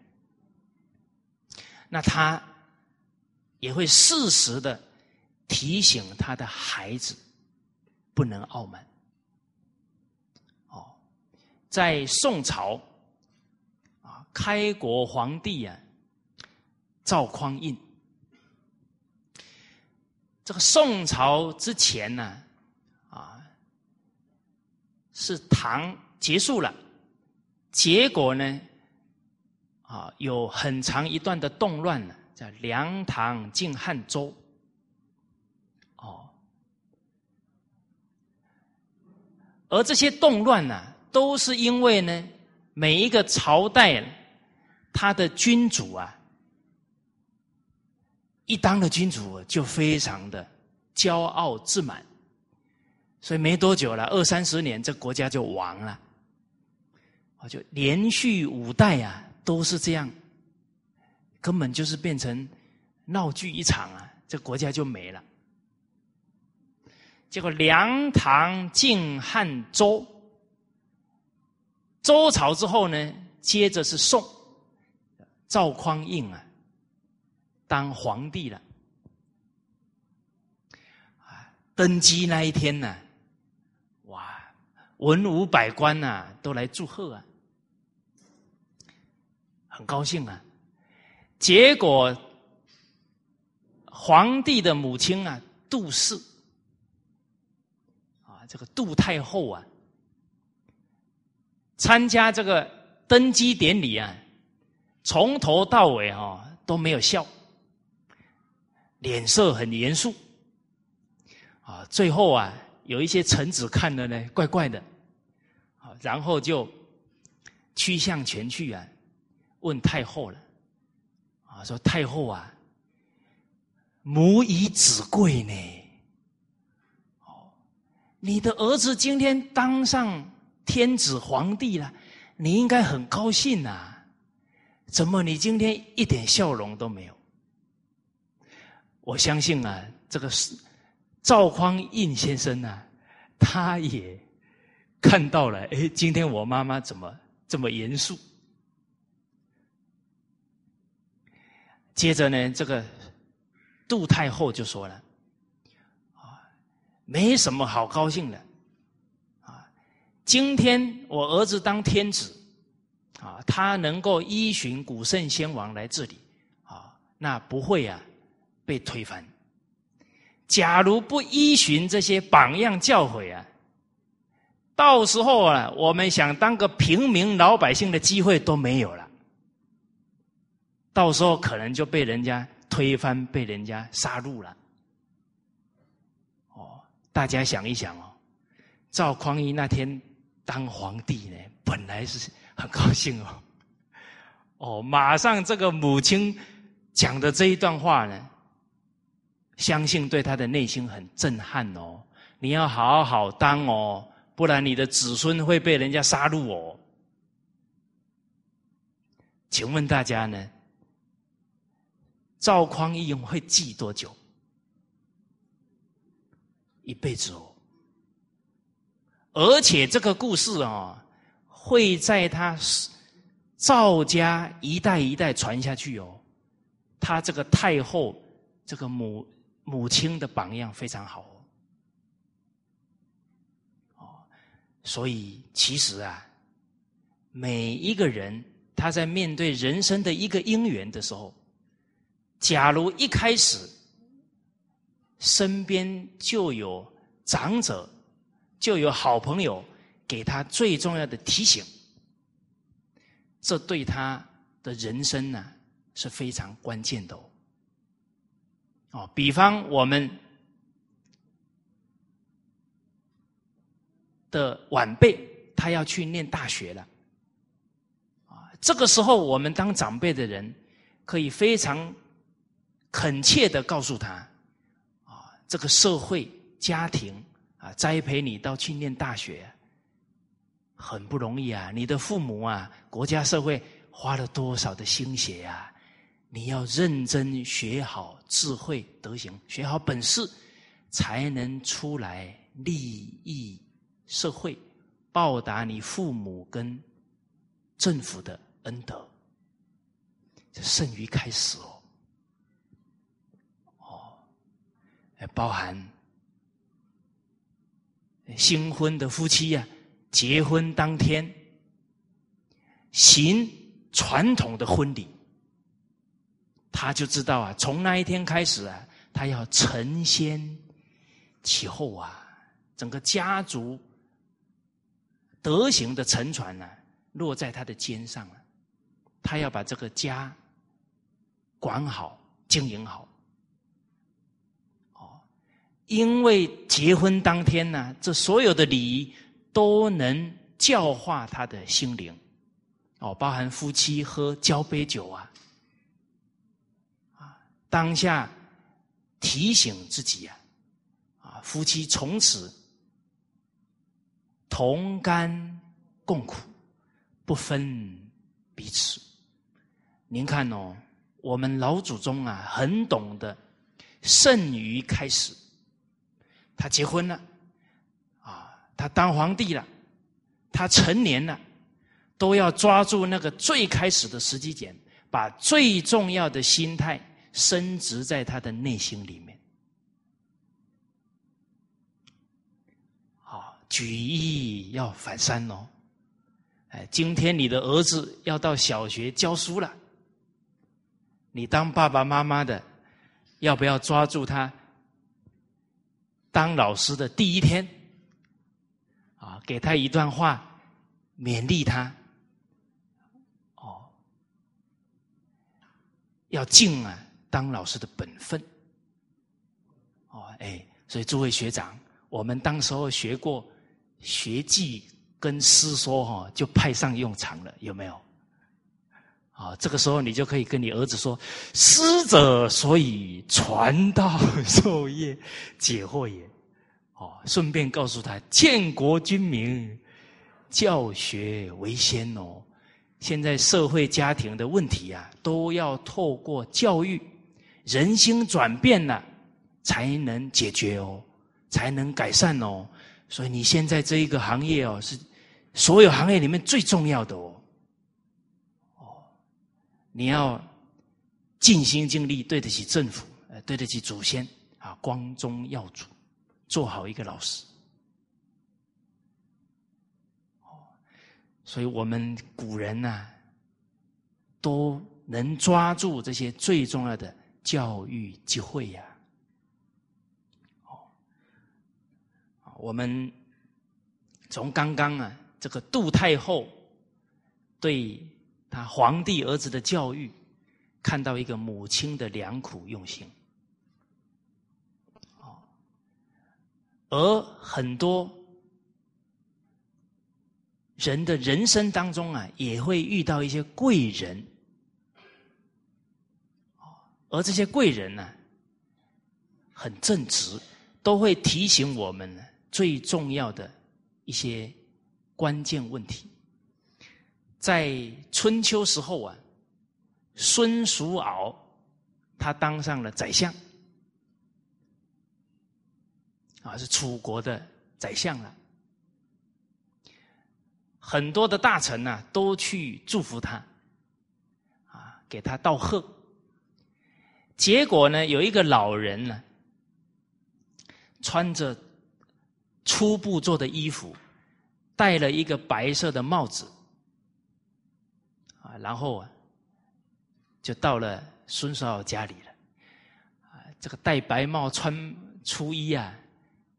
那他也会适时的提醒他的孩子不能傲慢。哦，在宋朝啊，开国皇帝啊，赵匡胤，这个宋朝之前呢，啊，是唐结束了，结果呢？啊，有很长一段的动乱呢，叫梁唐晋汉周。哦，而这些动乱呢，都是因为呢，每一个朝代，他的君主啊，一当了君主就非常的骄傲自满，所以没多久了，二三十年，这国家就亡了。就连续五代啊。都是这样，根本就是变成闹剧一场啊！这国家就没了。结果梁、唐、晋、汉、周，周朝之后呢，接着是宋，赵匡胤啊，当皇帝了。登基那一天呢，哇，文武百官呐，都来祝贺啊。很高兴啊！结果皇帝的母亲啊，杜氏啊，这个杜太后啊，参加这个登基典礼啊，从头到尾啊都没有笑，脸色很严肃啊。最后啊，有一些臣子看了呢，怪怪的啊，然后就趋向前去啊，问太后了，啊，说太后啊，母以子贵呢，哦，你的儿子今天当上天子皇帝了，你应该很高兴呐，怎么你今天一点笑容都没有？我相信啊，这个是赵匡胤先生呢，他也看到了，哎，今天我妈妈怎么？这么严肃。接着呢，这个杜太后就说了：“啊，没什么好高兴的，啊，今天我儿子当天子，啊，他能够依循古圣先王来治理，啊，那不会啊被推翻。假如不依循这些榜样教诲啊。”到时候啊，我们想当个平民老百姓的机会都没有了。到时候可能就被人家推翻，被人家杀戮了。哦，大家想一想哦，赵匡胤那天当皇帝呢，本来是很高兴哦。哦，马上这个母亲讲的这一段话呢，相信对他的内心很震撼哦。你要好好当哦。不然你的子孙会被人家杀戮哦。请问大家呢？赵匡胤会记多久？一辈子哦。而且这个故事啊，会在他赵家一代一代传下去哦。他这个太后，这个母母亲的榜样非常好哦。所以，其实啊，每一个人他在面对人生的一个因缘的时候，假如一开始身边就有长者，就有好朋友给他最重要的提醒，这对他的人生呢是非常关键的哦。哦，比方我们。的晚辈，他要去念大学了，啊，这个时候我们当长辈的人，可以非常恳切的告诉他，啊，这个社会家庭啊，栽培你到去念大学，很不容易啊，你的父母啊，国家社会花了多少的心血呀，你要认真学好智慧德行，学好本事，才能出来利益。社会报答你父母跟政府的恩德，这剩余开始，哦，包含新婚的夫妻呀，结婚当天行传统的婚礼，他就知道啊，从那一天开始啊，他要承先启后啊，整个家族。德行的沉船呢，落在他的肩上了。他要把这个家管好、经营好。因为结婚当天呢，这所有的礼仪都能教化他的心灵。哦，包含夫妻喝交杯酒啊，啊，当下提醒自己啊，啊，夫妻从此。同甘共苦，不分彼此。您看哦，我们老祖宗啊，很懂得胜于开始。他结婚了，啊，他当皇帝了，他成年了，都要抓住那个最开始的时机点，把最重要的心态升值在他的内心里面。好举一要反三哦，哎，今天你的儿子要到小学教书了，你当爸爸妈妈的，要不要抓住他当老师的第一天，啊，给他一段话勉励他，哦，要尽啊当老师的本分，哦，哎，所以诸位学长，我们当时候学过。学记跟师说哈，就派上用场了，有没有？啊，这个时候你就可以跟你儿子说：“师者，所以传道 授业解惑也。”哦，顺便告诉他，建国君民，教学为先哦。现在社会家庭的问题啊，都要透过教育，人心转变了，才能解决哦，才能改善哦。所以你现在这一个行业哦，是所有行业里面最重要的哦。你要尽心尽力，对得起政府，呃，对得起祖先啊，光宗耀祖。做好一个老师，哦，所以我们古人呢，都能抓住这些最重要的教育机会呀。哦，我们从刚刚啊，这个杜太后对他皇帝儿子的教育，看到一个母亲的良苦用心。哦而很多人的人生当中啊，也会遇到一些贵人，而这些贵人呢，很正直，都会提醒我们最重要的一些关键问题。在春秋时候啊，孙叔敖他当上了宰相。啊，是楚国的宰相了，很多的大臣呢都去祝福他，啊，给他道贺。结果呢，有一个老人呢，穿着粗布做的衣服，戴了一个白色的帽子，然后啊，就到了孙少家里了。啊，这个戴白帽穿粗衣啊。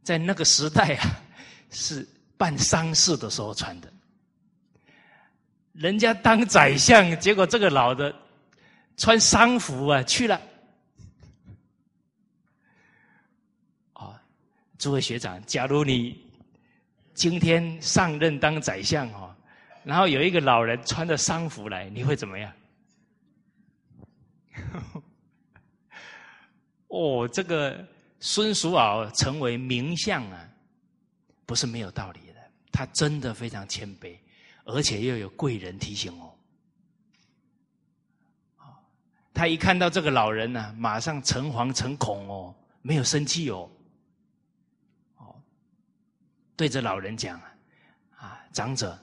在那个时代啊，是办丧事的时候穿的。人家当宰相，结果这个老的穿丧服啊去了。啊，诸位学长，假如你今天上任当宰相哦，然后有一个老人穿着丧服来，你会怎么样？哦，这个。孙叔敖成为名相啊，不是没有道理的。他真的非常谦卑，而且又有贵人提醒哦。他一看到这个老人呢，马上诚惶诚恐哦，没有生气哦。哦，对着老人讲啊，啊长者，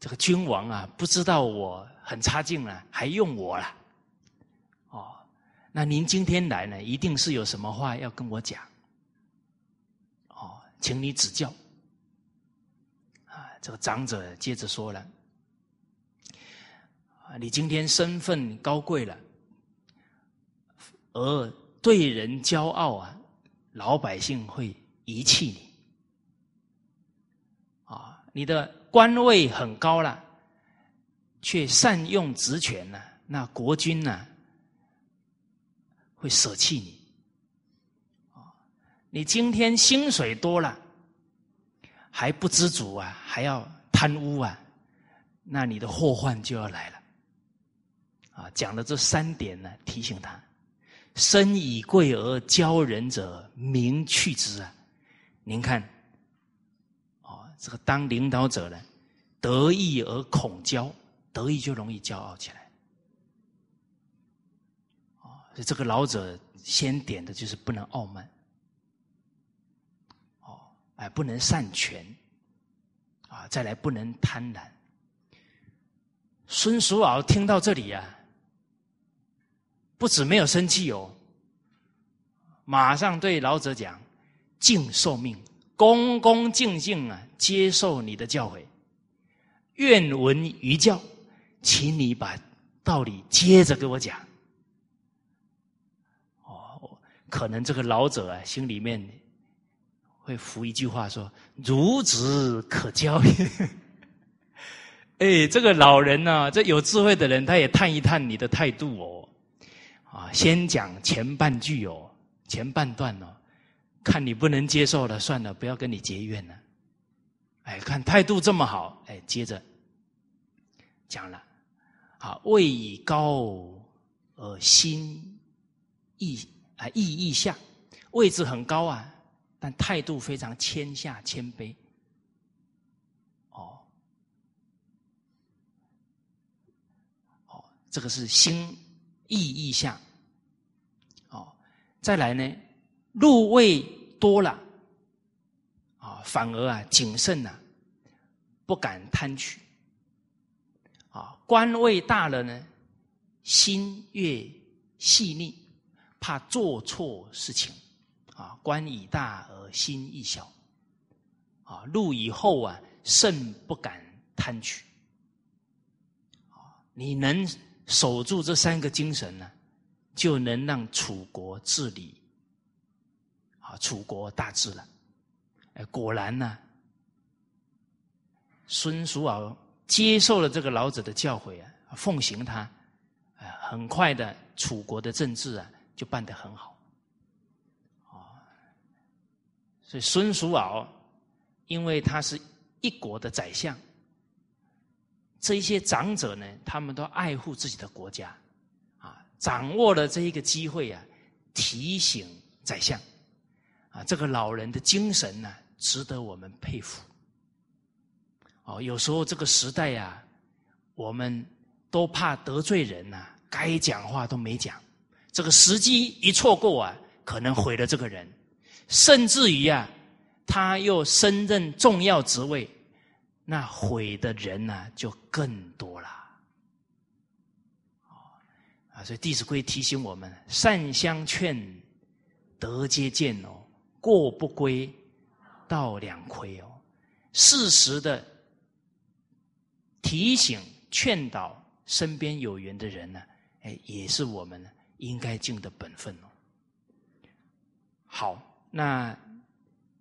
这个君王啊，不知道我很差劲了，还用我了。哦那您今天来呢，一定是有什么话要跟我讲，哦，请你指教。啊，这个长者接着说了，你今天身份高贵了，而对人骄傲啊，老百姓会遗弃你。啊，你的官位很高了，却善用职权呢，那国君呢？会舍弃你，你今天薪水多了，还不知足啊，还要贪污啊，那你的祸患就要来了。啊，讲的这三点呢，提醒他：身以贵而骄人者，名去之啊！您看，这个当领导者呢，得意而恐骄，得意就容易骄傲起来。啊这个老者先点的就是不能傲慢，哦，哎，不能擅权，啊，再来不能贪婪。孙叔敖听到这里啊，不止没有生气哦，马上对老者讲：“敬受命，恭恭敬敬啊，接受你的教诲，愿闻于教，请你把道理接着给我讲。”哦可能这个老者啊，心里面会浮一句话说：“孺子可教也。”哎，这个老人呢，这有智慧的人，他也探一探你的态度哦。啊，先讲前半句哦，前半段哦，看你不能接受了，算了，不要跟你结怨了。哎，看态度这么好，哎，接着讲了，啊，位以高而心意啊意意下，位置很高啊，但态度非常谦下谦卑。哦，哦，这个是心意意下。哦，再来呢，入位多了。啊反而啊，谨慎呐，不敢贪取。啊，官位大了呢，心越细腻，怕做错事情。啊，官以大而心亦小。啊，入以后啊，甚不敢贪取。啊，你能守住这三个精神呢，就能让楚国治理。啊，楚国大治了。果然呢，孙叔敖接受了这个老者的教诲啊，奉行他，啊，很快的楚国的政治啊就办得很好，啊，所以孙叔敖因为他是一国的宰相，这一些长者呢，他们都爱护自己的国家，啊，掌握了这一个机会啊，提醒宰相，这个老人的精神呢。值得我们佩服。哦，有时候这个时代呀，我们都怕得罪人呐，该讲话都没讲，这个时机一错过啊，可能毁了这个人，甚至于啊，他又升任重要职位，那毁的人呢就更多了。啊，所以《弟子规》提醒我们：善相劝，德皆见哦，过不归，道两亏哦。适时的提醒、劝导身边有缘的人呢，哎，也是我们应该尽的本分哦。好，那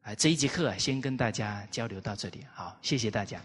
啊这一节课先跟大家交流到这里，好，谢谢大家。